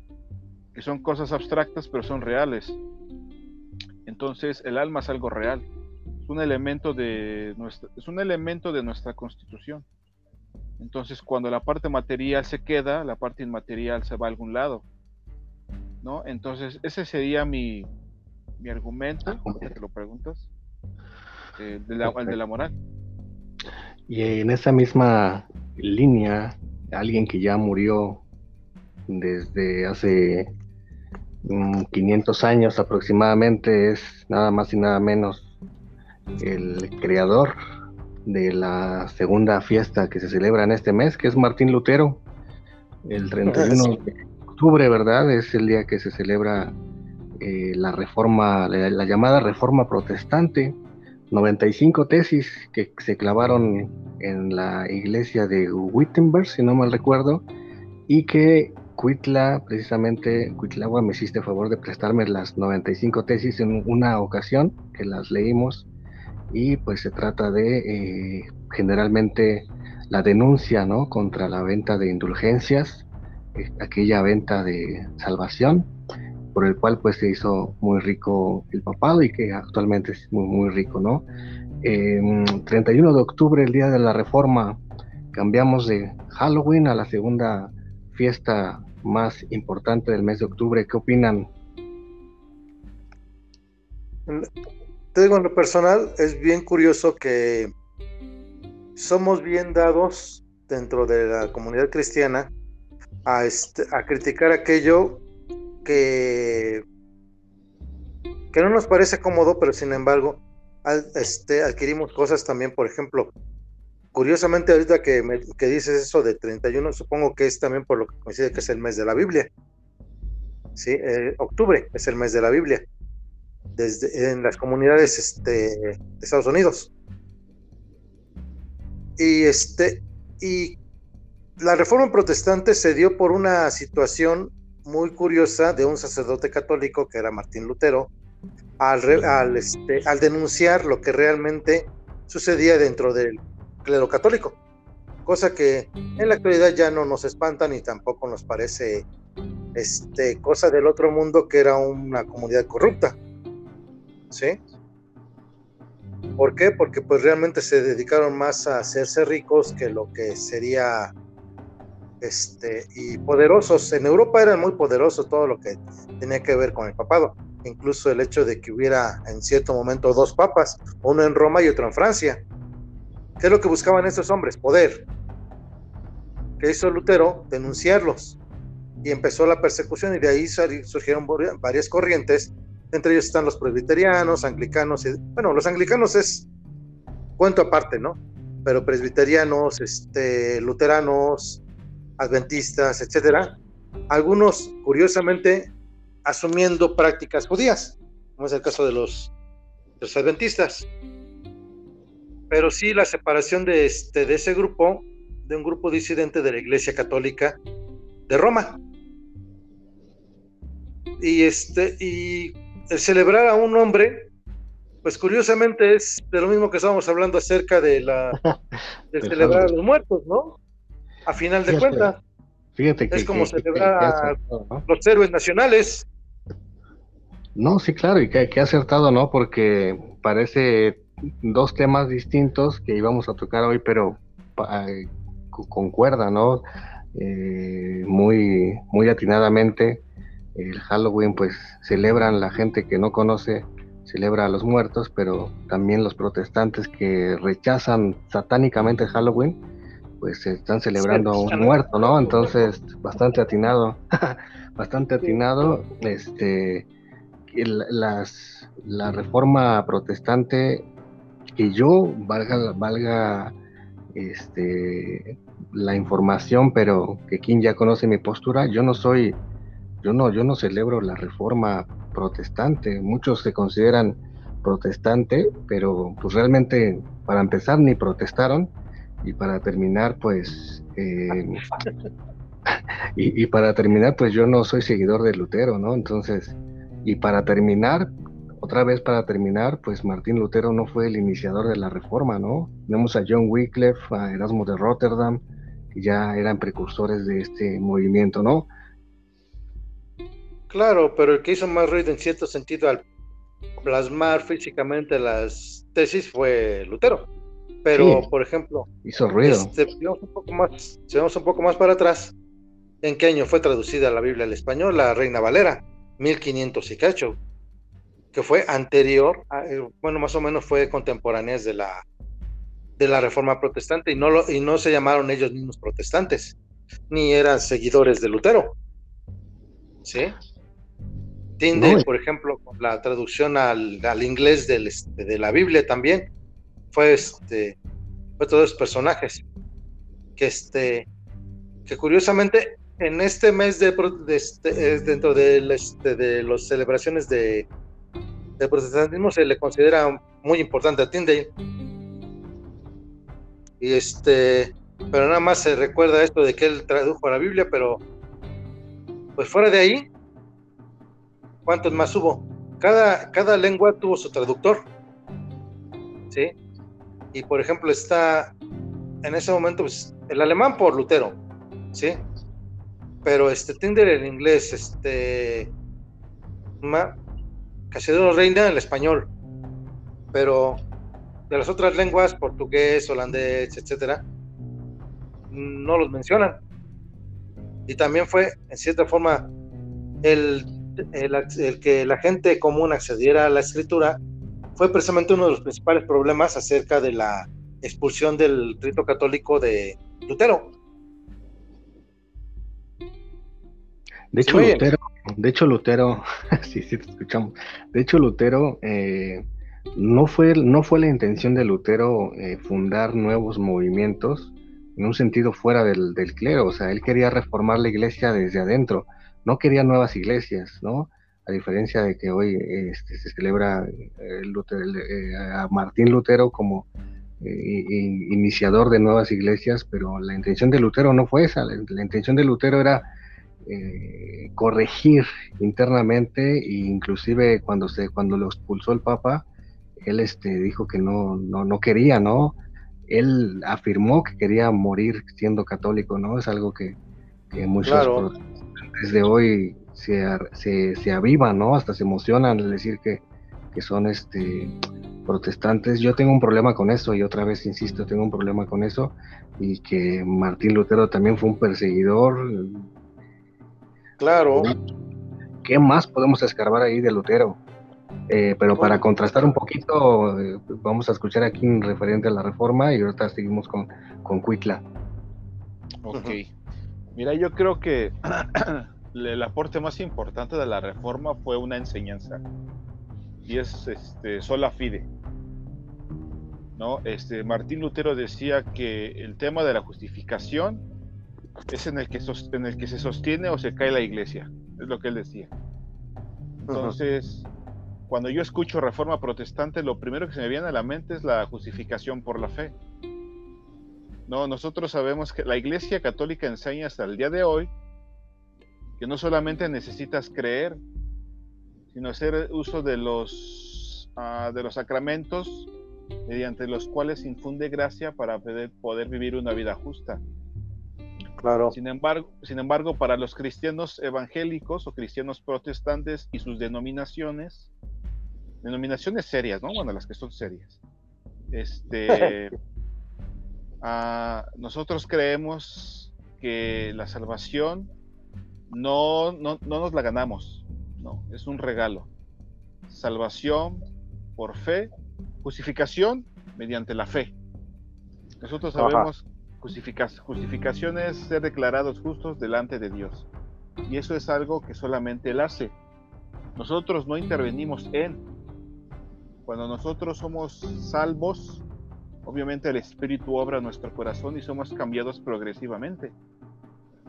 que son cosas abstractas pero son reales. Entonces el alma es algo real, nuestra, es un elemento de nuestra constitución. Entonces cuando la parte material se queda, la parte inmaterial se va a algún lado. ¿no? Entonces ese sería mi, mi argumento, te lo preguntas, eh, de la, de la moral. Y en esa misma línea, alguien que ya murió desde hace 500 mm, años aproximadamente es nada más y nada menos el creador de la segunda fiesta que se celebra en este mes, que es Martín Lutero. El 31 de octubre, ¿verdad? Es el día que se celebra eh, la reforma, la, llamada reforma protestante, 95 tesis que se clavaron en la iglesia de Wittenberg, si no mal recuerdo, y que Cuitla, precisamente, Cuitlagua me hiciste favor de prestarme las 95 tesis en una ocasión que las leímos y pues se trata de eh, generalmente la denuncia ¿no? contra la venta de indulgencias, eh, aquella venta de salvación, por el cual pues se hizo muy rico el papado y que actualmente es muy, muy rico, ¿no? 31 de octubre, el día de la reforma, cambiamos de Halloween a la segunda fiesta más importante del mes de octubre. ¿Qué opinan? Te digo, en lo personal, es bien curioso que somos bien dados dentro de la comunidad cristiana a, este, criticar aquello que, que no nos parece cómodo, pero sin embargo este, adquirimos cosas también, por ejemplo, curiosamente ahorita que, que dices eso de 31, supongo que es también por lo que coincide que es el mes de la Biblia. Sí, eh, octubre es el mes de la Biblia, desde en las comunidades este, de Estados Unidos. Y este, y la reforma protestante se dio por una situación muy curiosa de un sacerdote católico que era Martín Lutero, al, al, este, al denunciar lo que realmente sucedía dentro del clero católico, cosa que en la actualidad ya no nos espanta ni tampoco nos parece este, cosa del otro mundo que era una comunidad corrupta. ¿Sí? ¿Por qué? Porque pues realmente se dedicaron más a hacerse ricos que lo que sería este y poderosos. En Europa eran muy poderosos todo lo que tenía que ver con el papado. Incluso el hecho de que hubiera en cierto momento dos papas, uno en Roma y otro en Francia. ¿Qué es lo que buscaban estos hombres? Poder. ¿Qué hizo Lutero? Denunciarlos. Y empezó la persecución y de ahí surgieron varias corrientes. Entre ellos están los presbiterianos, anglicanos. Y, bueno, los anglicanos es cuento aparte, ¿no? Pero presbiterianos, este, luteranos, adventistas, etcétera. Algunos, curiosamente, asumiendo prácticas judías, como es el caso de los, adventistas. Pero sí la separación de, este, de ese grupo, de un grupo disidente de la Iglesia Católica de Roma. Y, este, y el celebrar a un hombre, pues curiosamente es de lo mismo que estábamos hablando acerca de la de celebrar a los muertos, ¿no? A final de cuentas. Fíjate que, es como celebrar a los héroes nacionales. No, sí, claro, y que, que acertado, ¿no? Porque parece dos temas distintos que íbamos a tocar hoy, pero eh, concuerda, ¿no? Eh, muy, muy atinadamente. El Halloween, pues celebran la gente que no conoce, celebra a los muertos, pero también los protestantes que rechazan satánicamente Halloween, pues están celebrando a un muerto, ¿no? Entonces, bastante atinado, bastante atinado. Este las, la reforma protestante, que yo valga, valga este, la información, pero que quien ya conoce mi postura, yo no soy, yo no, yo no celebro la reforma protestante. Muchos se consideran protestante, pero pues realmente para empezar ni protestaron y para terminar pues eh, y, para terminar pues yo no soy seguidor de Lutero, ¿no? Entonces y para terminar, otra vez para terminar, pues Martín Lutero no fue el iniciador de la reforma, ¿no? Tenemos a John Wycliffe, a Erasmo de Rotterdam, que ya eran precursores de este movimiento, ¿no? Claro, pero el que hizo más ruido en cierto sentido al plasmar físicamente las tesis fue Lutero. Pero, por ejemplo, hizo ruido. Este, un poco más, si vamos un poco más para atrás, ¿en qué año fue traducida la Biblia al español? La Reina Valera 1500 y cacho, que fue anterior, eh, bueno, más o menos fue contemporáneas de la, de la Reforma Protestante y no, lo, y no se llamaron ellos mismos protestantes, ni eran seguidores de Lutero. ¿Sí? Tinde, por ejemplo, la traducción al, al inglés del, este, de la Biblia también, fue, este, fue todos esos personajes que, este, que curiosamente en este mes de, este, dentro de, este, de las celebraciones de, protestantismo se le considera muy importante a Tyndale. Y este pero nada más se recuerda esto de que él tradujo la Biblia, pero pues fuera de ahí, ¿cuántos más hubo? Cada, cada lengua tuvo su traductor, ¿sí? Y por ejemplo está en ese momento pues, el alemán por Lutero, ¿sí? Pero este Tinder en inglés, este Casiodoro Reina el español, pero de las otras lenguas, portugués, holandés, etcétera, no los mencionan. Y también fue, en cierta forma, el, el, que la gente común accediera a la escritura fue precisamente uno de los principales problemas acerca de la expulsión del rito católico de Lutero. De hecho, Lutero, de hecho, Lutero, sí, sí, te escuchamos. De hecho, Lutero eh, no, fue, no fue la intención de Lutero eh, fundar nuevos movimientos en un sentido fuera del, clero, o sea, él quería reformar la iglesia desde adentro, no quería nuevas iglesias, ¿no? A diferencia de que hoy este, se celebra eh, a Martín Lutero como iniciador de nuevas iglesias, pero la intención de Lutero no fue esa, la intención de Lutero era eh, corregir internamente e inclusive cuando se cuando lo expulsó el Papa él este dijo que no no no quería no él afirmó que quería morir siendo católico no es algo que, muchos desde hoy se, se, se avivan no hasta se emocionan al decir que, que son este protestantes yo tengo un problema con eso y otra vez insisto tengo un problema con eso y que Martín Lutero también fue un perseguidor Claro. ¿Qué más podemos escarbar ahí de Lutero? Eh, pero para contrastar un poquito, eh, vamos a escuchar aquí un referente a la reforma y ahorita seguimos con, con Cuitla. Ok. Mira, yo creo que el aporte más importante de la reforma fue una enseñanza y es este, sola fide. ¿no? Este, Martín Lutero decía que el tema de la justificación es en el que, en el que se sostiene o se cae la iglesia, es lo que él decía. Entonces, cuando yo escucho reforma protestante, lo primero que se me viene a la mente es la justificación por la fe. No, nosotros sabemos que la iglesia católica enseña hasta el día de hoy que no solamente necesitas creer, sino hacer uso de los, ah, de los sacramentos mediante los cuales infunde gracia para poder, poder vivir una vida justa. Sin embargo, sin embargo, para los cristianos evangélicos o cristianos protestantes y sus denominaciones, denominaciones serias, ¿no? Bueno, las que son serias. Este, ah, nosotros creemos que la salvación no, no, no nos la ganamos, no, es un regalo. Salvación por fe, justificación mediante la fe. Nosotros sabemos justificación es ser declarados justos delante de Dios. Y eso es algo que solamente Él hace. Nosotros no intervenimos en. Cuando nosotros somos salvos, obviamente el Espíritu obra nuestro corazón y somos cambiados progresivamente.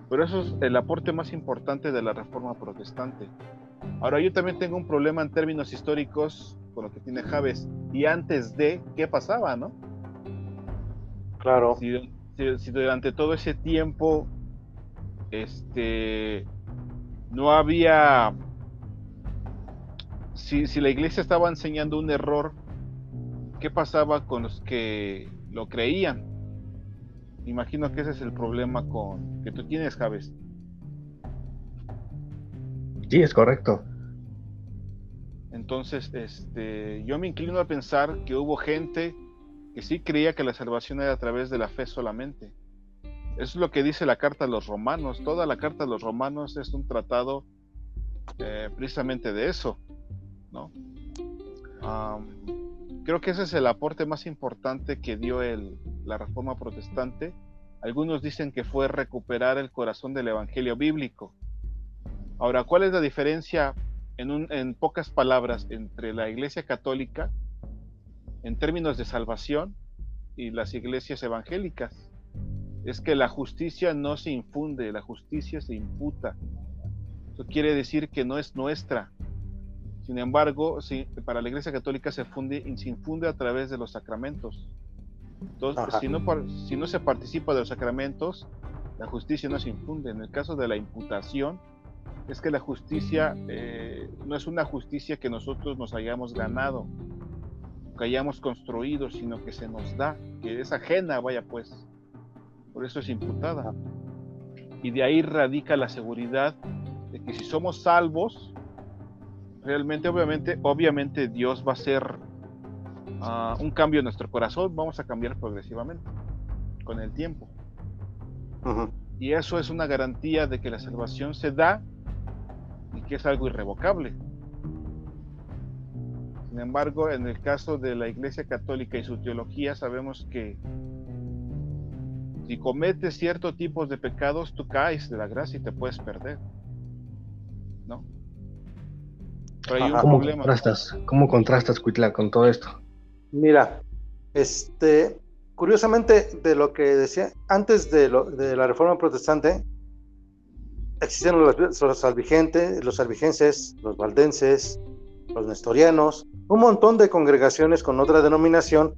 Pero eso es el aporte más importante de la reforma protestante. Ahora yo también tengo un problema en términos históricos con lo que tiene Javes y antes de qué pasaba, ¿no? Claro si, durante todo ese tiempo este no había si, si la iglesia estaba enseñando un error qué pasaba con los que lo creían imagino que ese es el problema con que tú tienes Javes sí es correcto entonces este yo me inclino a pensar que hubo gente que sí creía que la salvación era a través de la fe solamente. Eso es lo que dice la carta a los romanos. Toda la carta a los romanos es un tratado eh, precisamente de eso. ¿no? Creo que ese es el aporte más importante que dio el, la reforma protestante. Algunos dicen que fue recuperar el corazón del evangelio bíblico. Ahora, ¿cuál es la diferencia en, en pocas palabras entre la iglesia católica en términos de salvación y las iglesias evangélicas. Es que la justicia no se infunde, la justicia se imputa. Eso quiere decir que no es nuestra. Sin embargo, para la iglesia católica se, funde, se infunde a través de los sacramentos. Entonces, si no, si no se participa de los sacramentos, la justicia no se infunde. En el caso de la imputación, es que la justicia eh, no es una justicia que nosotros nos hayamos ganado, que hayamos construido, sino que se nos da, que es ajena, vaya pues. Por eso es imputada. Y de ahí radica la seguridad de que si somos salvos, realmente, obviamente, obviamente Dios va a hacer ah, un cambio en nuestro corazón, vamos a cambiar progresivamente con el tiempo. Y eso es una garantía de que la salvación se da y que es algo irrevocable. Sin embargo, en el caso de la Iglesia Católica y su teología, sabemos que si cometes cierto tipo de pecados, tú caes de la gracia y te puedes perder. ¿No? Pero hay un ¿Cómo problema. Contrastas, ¿Cómo contrastas, Cuitla, con todo esto? Mira, este, curiosamente, de lo que decía, antes de, de la reforma protestante, existieron los, los albigentes, los albigenses, los valdenses, los nestorianos, un montón de congregaciones con otra denominación,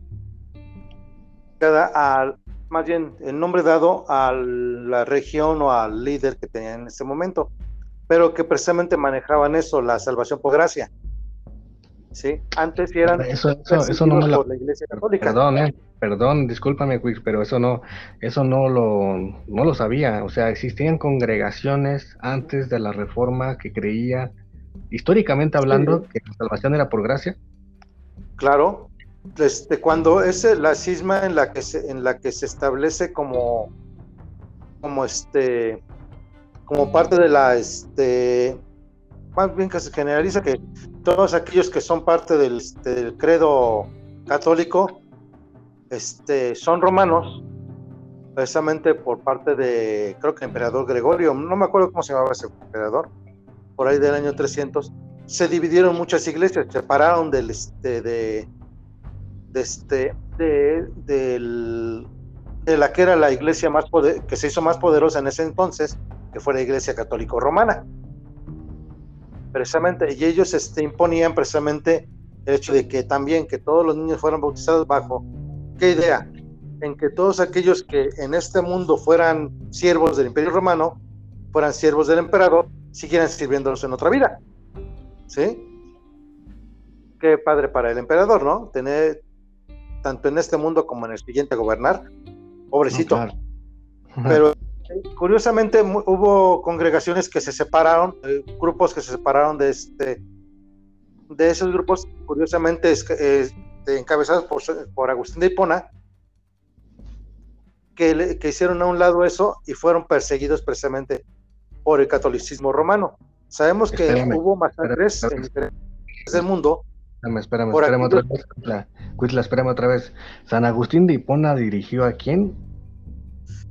cada al, más bien el nombre dado a la región o al líder que tenían en ese momento, pero que precisamente manejaban eso, la salvación por gracia. ¿Sí? Antes eran eso, eso, no por la Iglesia Católica. Perdón, eh, perdón, discúlpame, pero eso no, eso no lo, no lo sabía. O sea, existían congregaciones antes de la reforma que creía, históricamente hablando, que la salvación era por gracia. Claro, este, cuando es la cisma en la que se, en la que se establece como, como este, como parte de la, este, más bien que se generaliza que todos aquellos que son parte del, este, del credo católico, este, son romanos, precisamente por parte de, creo que el emperador Gregorio, no me acuerdo cómo se llamaba ese emperador, por ahí del año 300, se dividieron muchas iglesias, se separaron del, este, de, de, este, de, de la que era la iglesia más poder, que se hizo más poderosa en ese entonces, que fue la iglesia católico romana. Precisamente, y ellos este, imponían precisamente el hecho de que también que todos los niños fueran bautizados bajo, ¿qué idea? En que todos aquellos que en este mundo fueran siervos del imperio romano, fueran siervos del emperador, siguieran sirviéndolos en otra vida. ¿Sí? Qué padre para el emperador, ¿no? Tener, tanto en este mundo como en el siguiente gobernar. Pobrecito. Pero curiosamente hubo congregaciones que se separaron, eh, grupos que se separaron de este de esos grupos, curiosamente eh, encabezados por, por, Agustín de Hipona, que, que, hicieron a un lado eso y fueron perseguidos precisamente por el catolicismo romano. Sabemos que hubo masacres en el mundo Espérame, espérame, espérame otra vez. Cuitla, espérame otra vez. ¿San Agustín de Hipona dirigió a quién?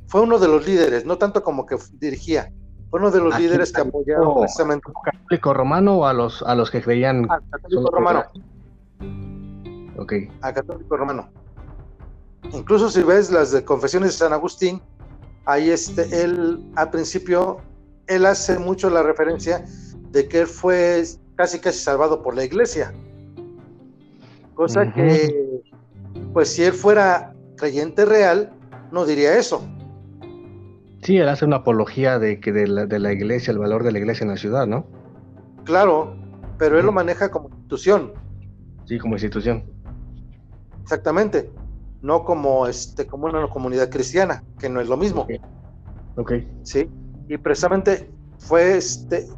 Fue uno de los líderes, no tanto como que dirigía. Fue uno de los líderes que apoyaron precisamente. ¿Católico romano o a los, a los que creían? Al católico romano. Ok. Al católico romano. Incluso si ves las de confesiones de San Agustín, ahí este, él al principio, él hace mucho la referencia de que él fue casi casi salvado por la iglesia Cosa que, pues si él fuera creyente real, no diría eso. Sí, él hace una apología de que de la, iglesia, el valor de la iglesia en la ciudad, ¿no? Claro, pero él lo maneja como institución. Sí, como institución. Exactamente. No como este, como una comunidad cristiana, que no es lo mismo. Ok. Sí. Y precisamente fue este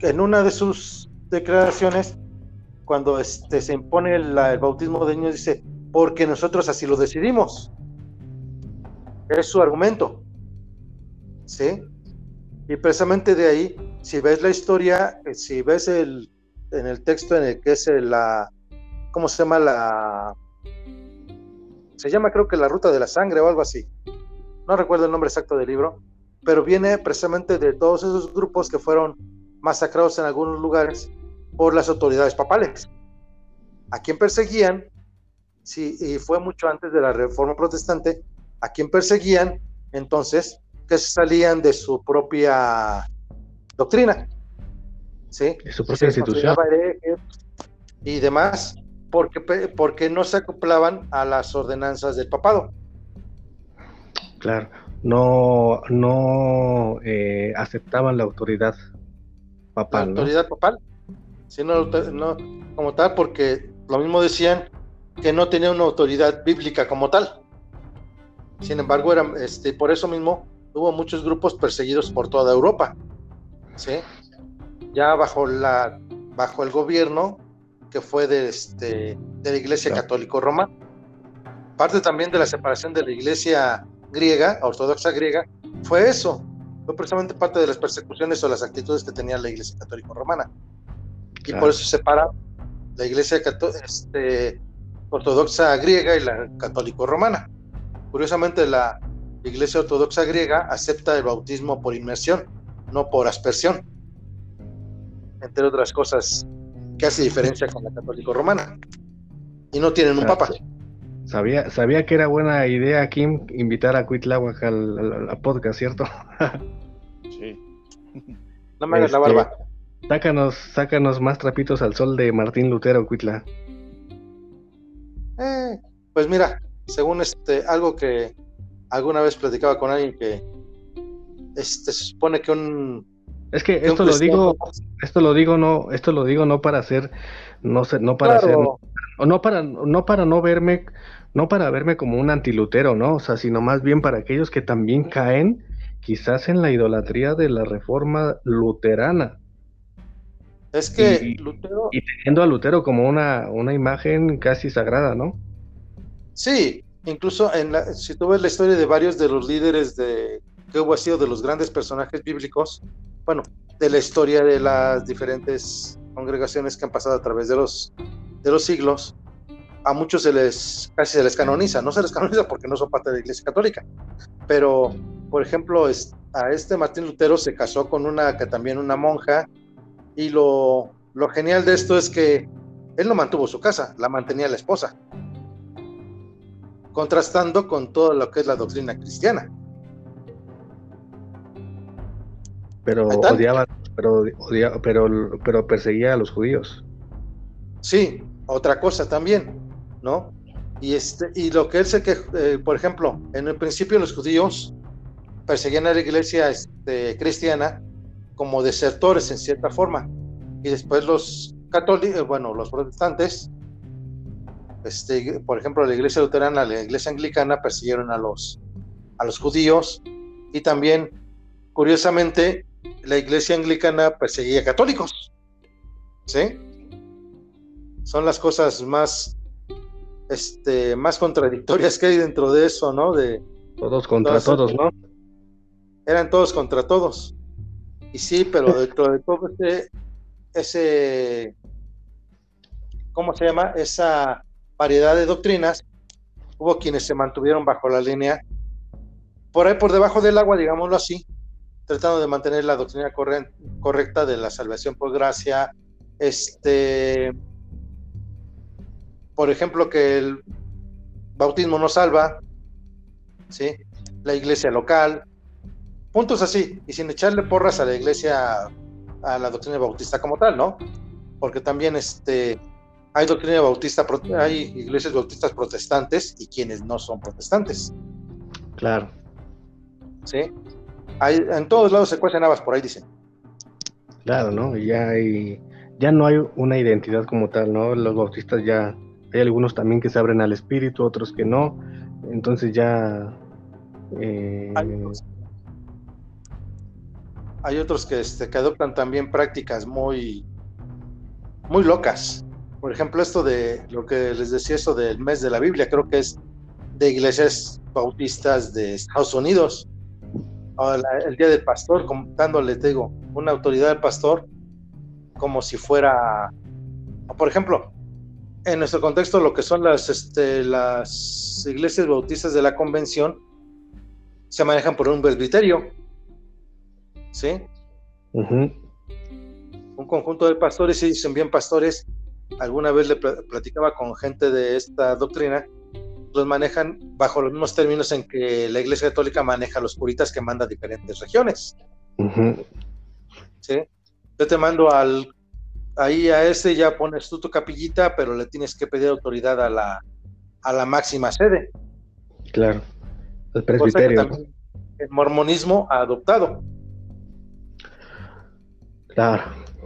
en una de sus declaraciones cuando este, se impone el, bautismo de niños, dice, porque nosotros así lo decidimos. Es su argumento. ¿Sí? Y precisamente de ahí, si ves la historia, eh, si ves el, en el texto en el que es la, ¿cómo se llama la? Se llama creo que la ruta de la sangre o algo así. No recuerdo el nombre exacto del libro, pero viene precisamente de todos esos grupos que fueron masacrados en algunos lugares por las autoridades papales. A quien perseguían, sí, y fue mucho antes de la reforma protestante, a quien perseguían, entonces, que salían de su propia doctrina. ¿Sí? De su propia institución. Y demás. porque, porque no se acoplaban a las ordenanzas del papado. Claro, no, no eh, aceptaban la autoridad papal. La autoridad papal, sino no, como tal, porque lo mismo decían que no tenía una autoridad bíblica como tal. Sin embargo, era, este, por eso mismo hubo muchos grupos perseguidos por toda Europa. ¿sí? Ya bajo, la, bajo el gobierno que fue de, este, de la Iglesia Católico Romana. Parte también de la separación de la Iglesia griega, ortodoxa griega, fue eso. Fue precisamente parte de las persecuciones o las actitudes que tenía la Iglesia Católica Romana. Y por eso separa la Iglesia este, ortodoxa griega y la católico romana. Curiosamente, la Iglesia ortodoxa griega acepta el bautismo por inmersión, no por aspersión, entre otras cosas que hace diferencia con la católico romana. Y no tienen un papa. Sabía, sabía que era buena idea, Kim, invitar a Cuitláhuac al, podcast, ¿cierto? sí. No me hagas la este, barba. Sácanos, sácanos más trapitos al sol de Martín Lutero, Cuitla. Eh, pues mira, según este, algo que alguna vez platicaba con alguien que este, se supone que un es que esto lo digo, esto lo digo no, esto lo digo no para hacer, no sé, no para hacer, no, no para, no para no verme, no para verme como un antilutero, ¿no? O sea, sino más bien para aquellos que también caen quizás en la idolatría de la reforma luterana. Es que y, Lutero... Y teniendo a Lutero como una, una imagen casi sagrada, ¿no? Sí, incluso en la, si tú ves la historia de varios de los líderes de que hubo sido de los grandes personajes bíblicos, bueno, de la historia de las diferentes congregaciones que han pasado a través de los, de los siglos, a muchos se les casi se les canoniza, no se les canoniza porque no son parte de la Iglesia Católica, pero por ejemplo, a este Martín Lutero se casó con una que también una monja y lo, lo genial de esto es que él no mantuvo su casa, la mantenía la esposa, contrastando con todo lo que es la doctrina cristiana. Pero odiaba, pero, pero, pero perseguía a los judíos. Sí, otra cosa también, ¿no? Y, este, y lo que él se que, eh, por ejemplo, en el principio los judíos perseguían a la iglesia este, cristiana como desertores en cierta forma. Y después los católicos, eh, bueno, los protestantes, este, por ejemplo, la iglesia luterana, la iglesia anglicana persiguieron a los, a los judíos y también, curiosamente, la iglesia anglicana perseguía católicos. ¿Sí? Son las cosas más, este, más contradictorias que hay dentro de eso, ¿no? De todos contra todos, ¿no? Eran todos contra todos. Y sí, pero dentro de todo ese, ese, ¿cómo se llama? Esa variedad de doctrinas, hubo quienes se mantuvieron bajo la línea, por ahí por debajo del agua, digámoslo así, tratando de mantener la doctrina correcta de la salvación por gracia, este, por ejemplo, que el bautismo no salva, ¿sí? la iglesia local, puntos así, y sin echarle porras a la iglesia, a la doctrina bautista como tal, ¿no? Porque también este, hay doctrina bautista, hay iglesias bautistas protestantes y quienes no son protestantes. Claro. Sí. Hay, en todos lados se cuecen habas, por ahí dicen. Claro, ¿no? Ya hay, ya no hay una identidad como tal, ¿no? Los bautistas ya, hay algunos también que se abren al espíritu, otros que no. Entonces ya eh, hay otros que, este, que adoptan también prácticas muy, muy locas. Por ejemplo, esto de lo que les decía, eso del mes de la Biblia, creo que es de iglesias bautistas de Estados Unidos. el día del pastor, dándole, te digo, una autoridad del pastor, como si fuera, por ejemplo, en nuestro contexto, lo que son las, este, las iglesias bautistas de la convención, se manejan por un presbiterio ¿sí? Un conjunto de pastores, y dicen bien pastores, alguna vez le platicaba con gente de esta doctrina, los manejan bajo los mismos términos en que la Iglesia Católica maneja a los puritas que manda a diferentes regiones. ¿Sí? Yo te mando al ahí a este ya pones tú tu capillita, pero le tienes que pedir autoridad a la, a la máxima sede. Claro, el presbiterio. el mormonismo ha adoptado. Claro,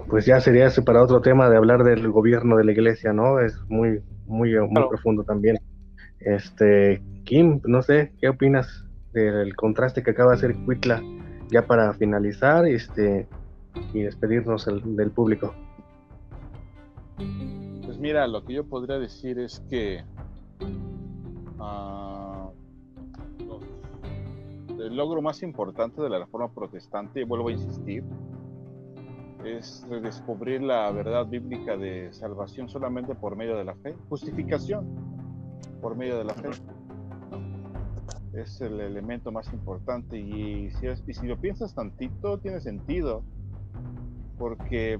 pues ya sería para otro tema de hablar del gobierno de la iglesia, ¿no? Es muy, muy, muy profundo también. Este, Kim, no sé, ¿qué opinas del contraste que acaba de hacer Cuitla ya para finalizar este, y despedirnos del público? Pues mira, lo que yo podría decir es que uh, el logro más importante de la reforma protestante, y vuelvo a insistir, es redescubrir la verdad bíblica de salvación solamente por medio de la fe, justificación por medio de la fe. Es el elemento más importante y si, y si lo piensas tantito, tiene sentido, porque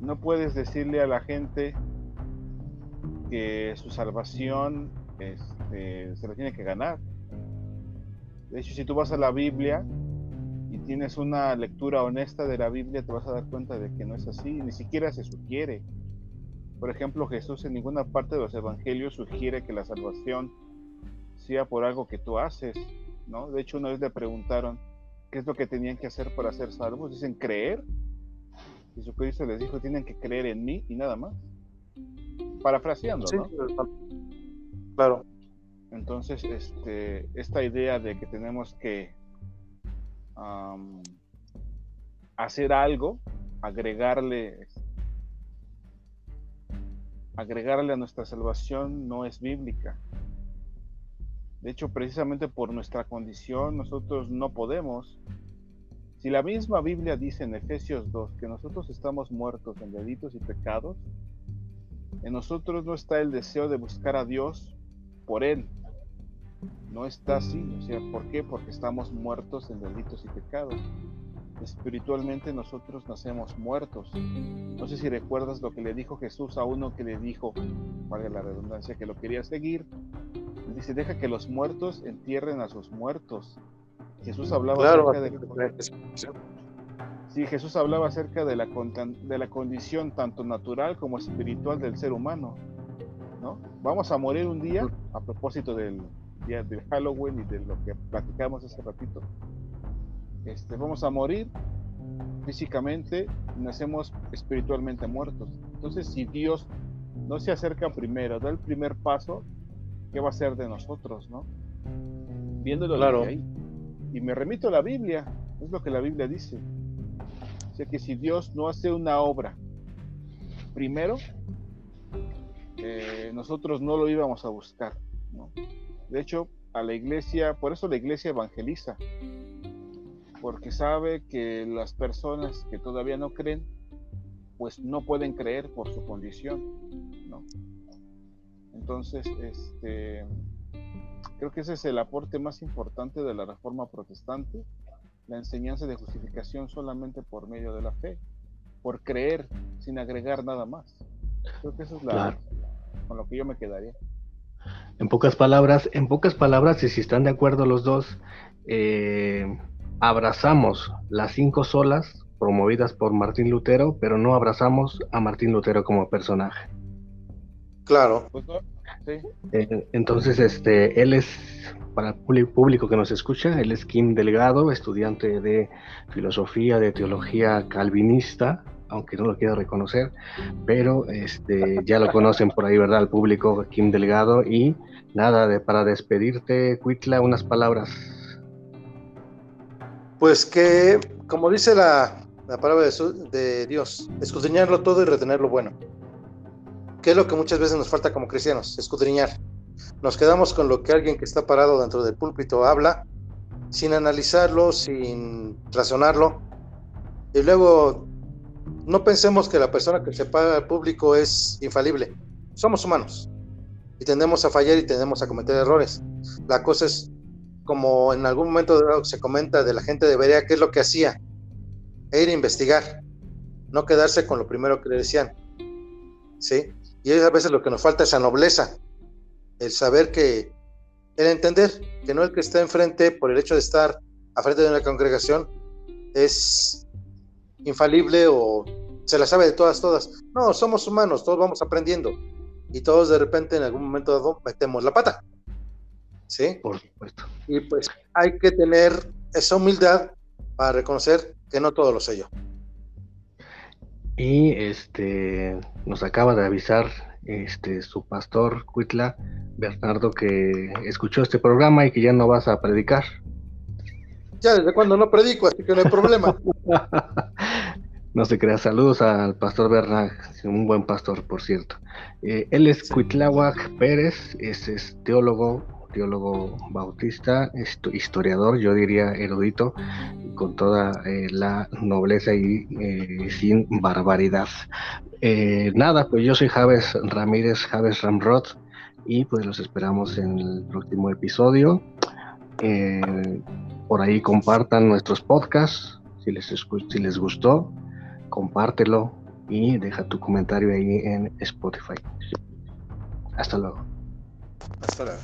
no puedes decirle a la gente que su salvación este, se la tiene que ganar. De hecho, si tú vas a la Biblia tienes una lectura honesta de la Biblia, te vas a dar cuenta de que no es así, ni siquiera se sugiere. Por ejemplo, Jesús en ninguna parte de los evangelios sugiere que la salvación sea por algo que tú haces, ¿no? De hecho, una vez le preguntaron qué es lo que tenían que hacer para ser salvos. Dicen, creer. Jesucristo les dijo, tienen que creer en mí y nada más. Parafraseando, ¿no? Claro. Entonces, este, esta idea de que tenemos que hacer algo, agregarle, agregarle a nuestra salvación no es bíblica. De hecho, precisamente por nuestra condición, nosotros no podemos. Si la misma Biblia dice en Efesios 2 que nosotros estamos muertos en delitos y pecados, en nosotros no está el deseo de buscar a Dios por Él. No está así. O sea, ¿por qué? Porque estamos muertos en delitos y pecados. Espiritualmente nosotros nacemos muertos. No sé si recuerdas lo que le dijo Jesús a uno que le dijo, valga la redundancia, que lo quería seguir. dice, deja que los muertos entierren a sus muertos. Jesús hablaba acerca de... Sí, Jesús hablaba acerca de la, de la condición tanto natural como espiritual del ser humano. ¿no? Vamos a morir un día, a propósito del del Halloween y de lo que platicamos hace ratito. Este, vamos a morir físicamente y nacemos espiritualmente muertos. Entonces, si Dios no se acerca primero, da el primer paso, ¿qué va a ser de nosotros, no? Viéndolo claro. ahí. Y me remito a la Biblia, es lo que la Biblia dice. O sea que si Dios no hace una obra primero, eh, nosotros no lo íbamos a buscar. De hecho, a la iglesia, por eso la iglesia evangeliza, porque sabe que las personas que todavía no creen, pues no pueden creer por su condición. Entonces, este, creo que ese es el aporte más importante de la reforma protestante, la enseñanza de justificación solamente por medio de la fe, por creer sin agregar nada más. Creo que eso es la, con lo que yo me quedaría. En pocas palabras, en pocas palabras, y si están de acuerdo los dos, eh, abrazamos las cinco solas promovidas por Martín Lutero, pero no abrazamos a Martín Lutero como personaje. Claro. Pues eh, entonces, este, él es, para el público que nos escucha, él es Kim Delgado, estudiante de filosofía, de teología calvinista, aunque no lo quiera reconocer, pero este, ya lo conocen por ahí, ¿verdad? El público, Kim Delgado, y nada, de, para despedirte, Cuitla, unas palabras. Pues que, como dice la, palabra de, de, Dios, escudriñarlo todo y retener lo bueno. ¿Qué es lo que muchas veces nos falta como cristianos? Escudriñar. Nos quedamos con lo que alguien que está parado dentro del púlpito habla, sin analizarlo, sin razonarlo, y luego no pensemos que la persona que se paga al público es infalible. Somos humanos y tendemos a fallar y tendemos a cometer errores. La cosa es, como en algún momento se comenta de la gente de Berea, ¿qué es lo que hacía? E ir a investigar, no quedarse con lo primero que le decían. ¿Sí? Y a veces lo que nos falta es la nobleza, el saber que, el entender que no el que está enfrente, por el hecho de estar a frente de una congregación, es infalible o se la sabe de todas, todas. No, somos humanos, todos vamos aprendiendo. Y todos de repente en algún momento dado metemos la pata. ¿Sí? Por supuesto. Y pues hay que tener esa humildad para reconocer que no todo lo sé yo. Y este nos acaba de avisar este su pastor Cuitla, Bernardo, que escuchó este programa y que ya no vas a predicar. Ya desde cuando no predico, así que no hay problema. no se crea. Saludos al pastor Bernard, un buen pastor, por cierto. Eh, él es Cuitláhuac Pérez, es, teólogo, teólogo bautista, historiador, yo diría erudito, con toda eh, la nobleza y eh, sin barbaridad. nada, pues yo soy Javes Ramírez, Javes Ramrod, y pues los esperamos en el próximo episodio por ahí compartan nuestros podcasts, si les, si les gustó, compártelo y deja tu comentario ahí en Spotify. Hasta luego. Hasta luego.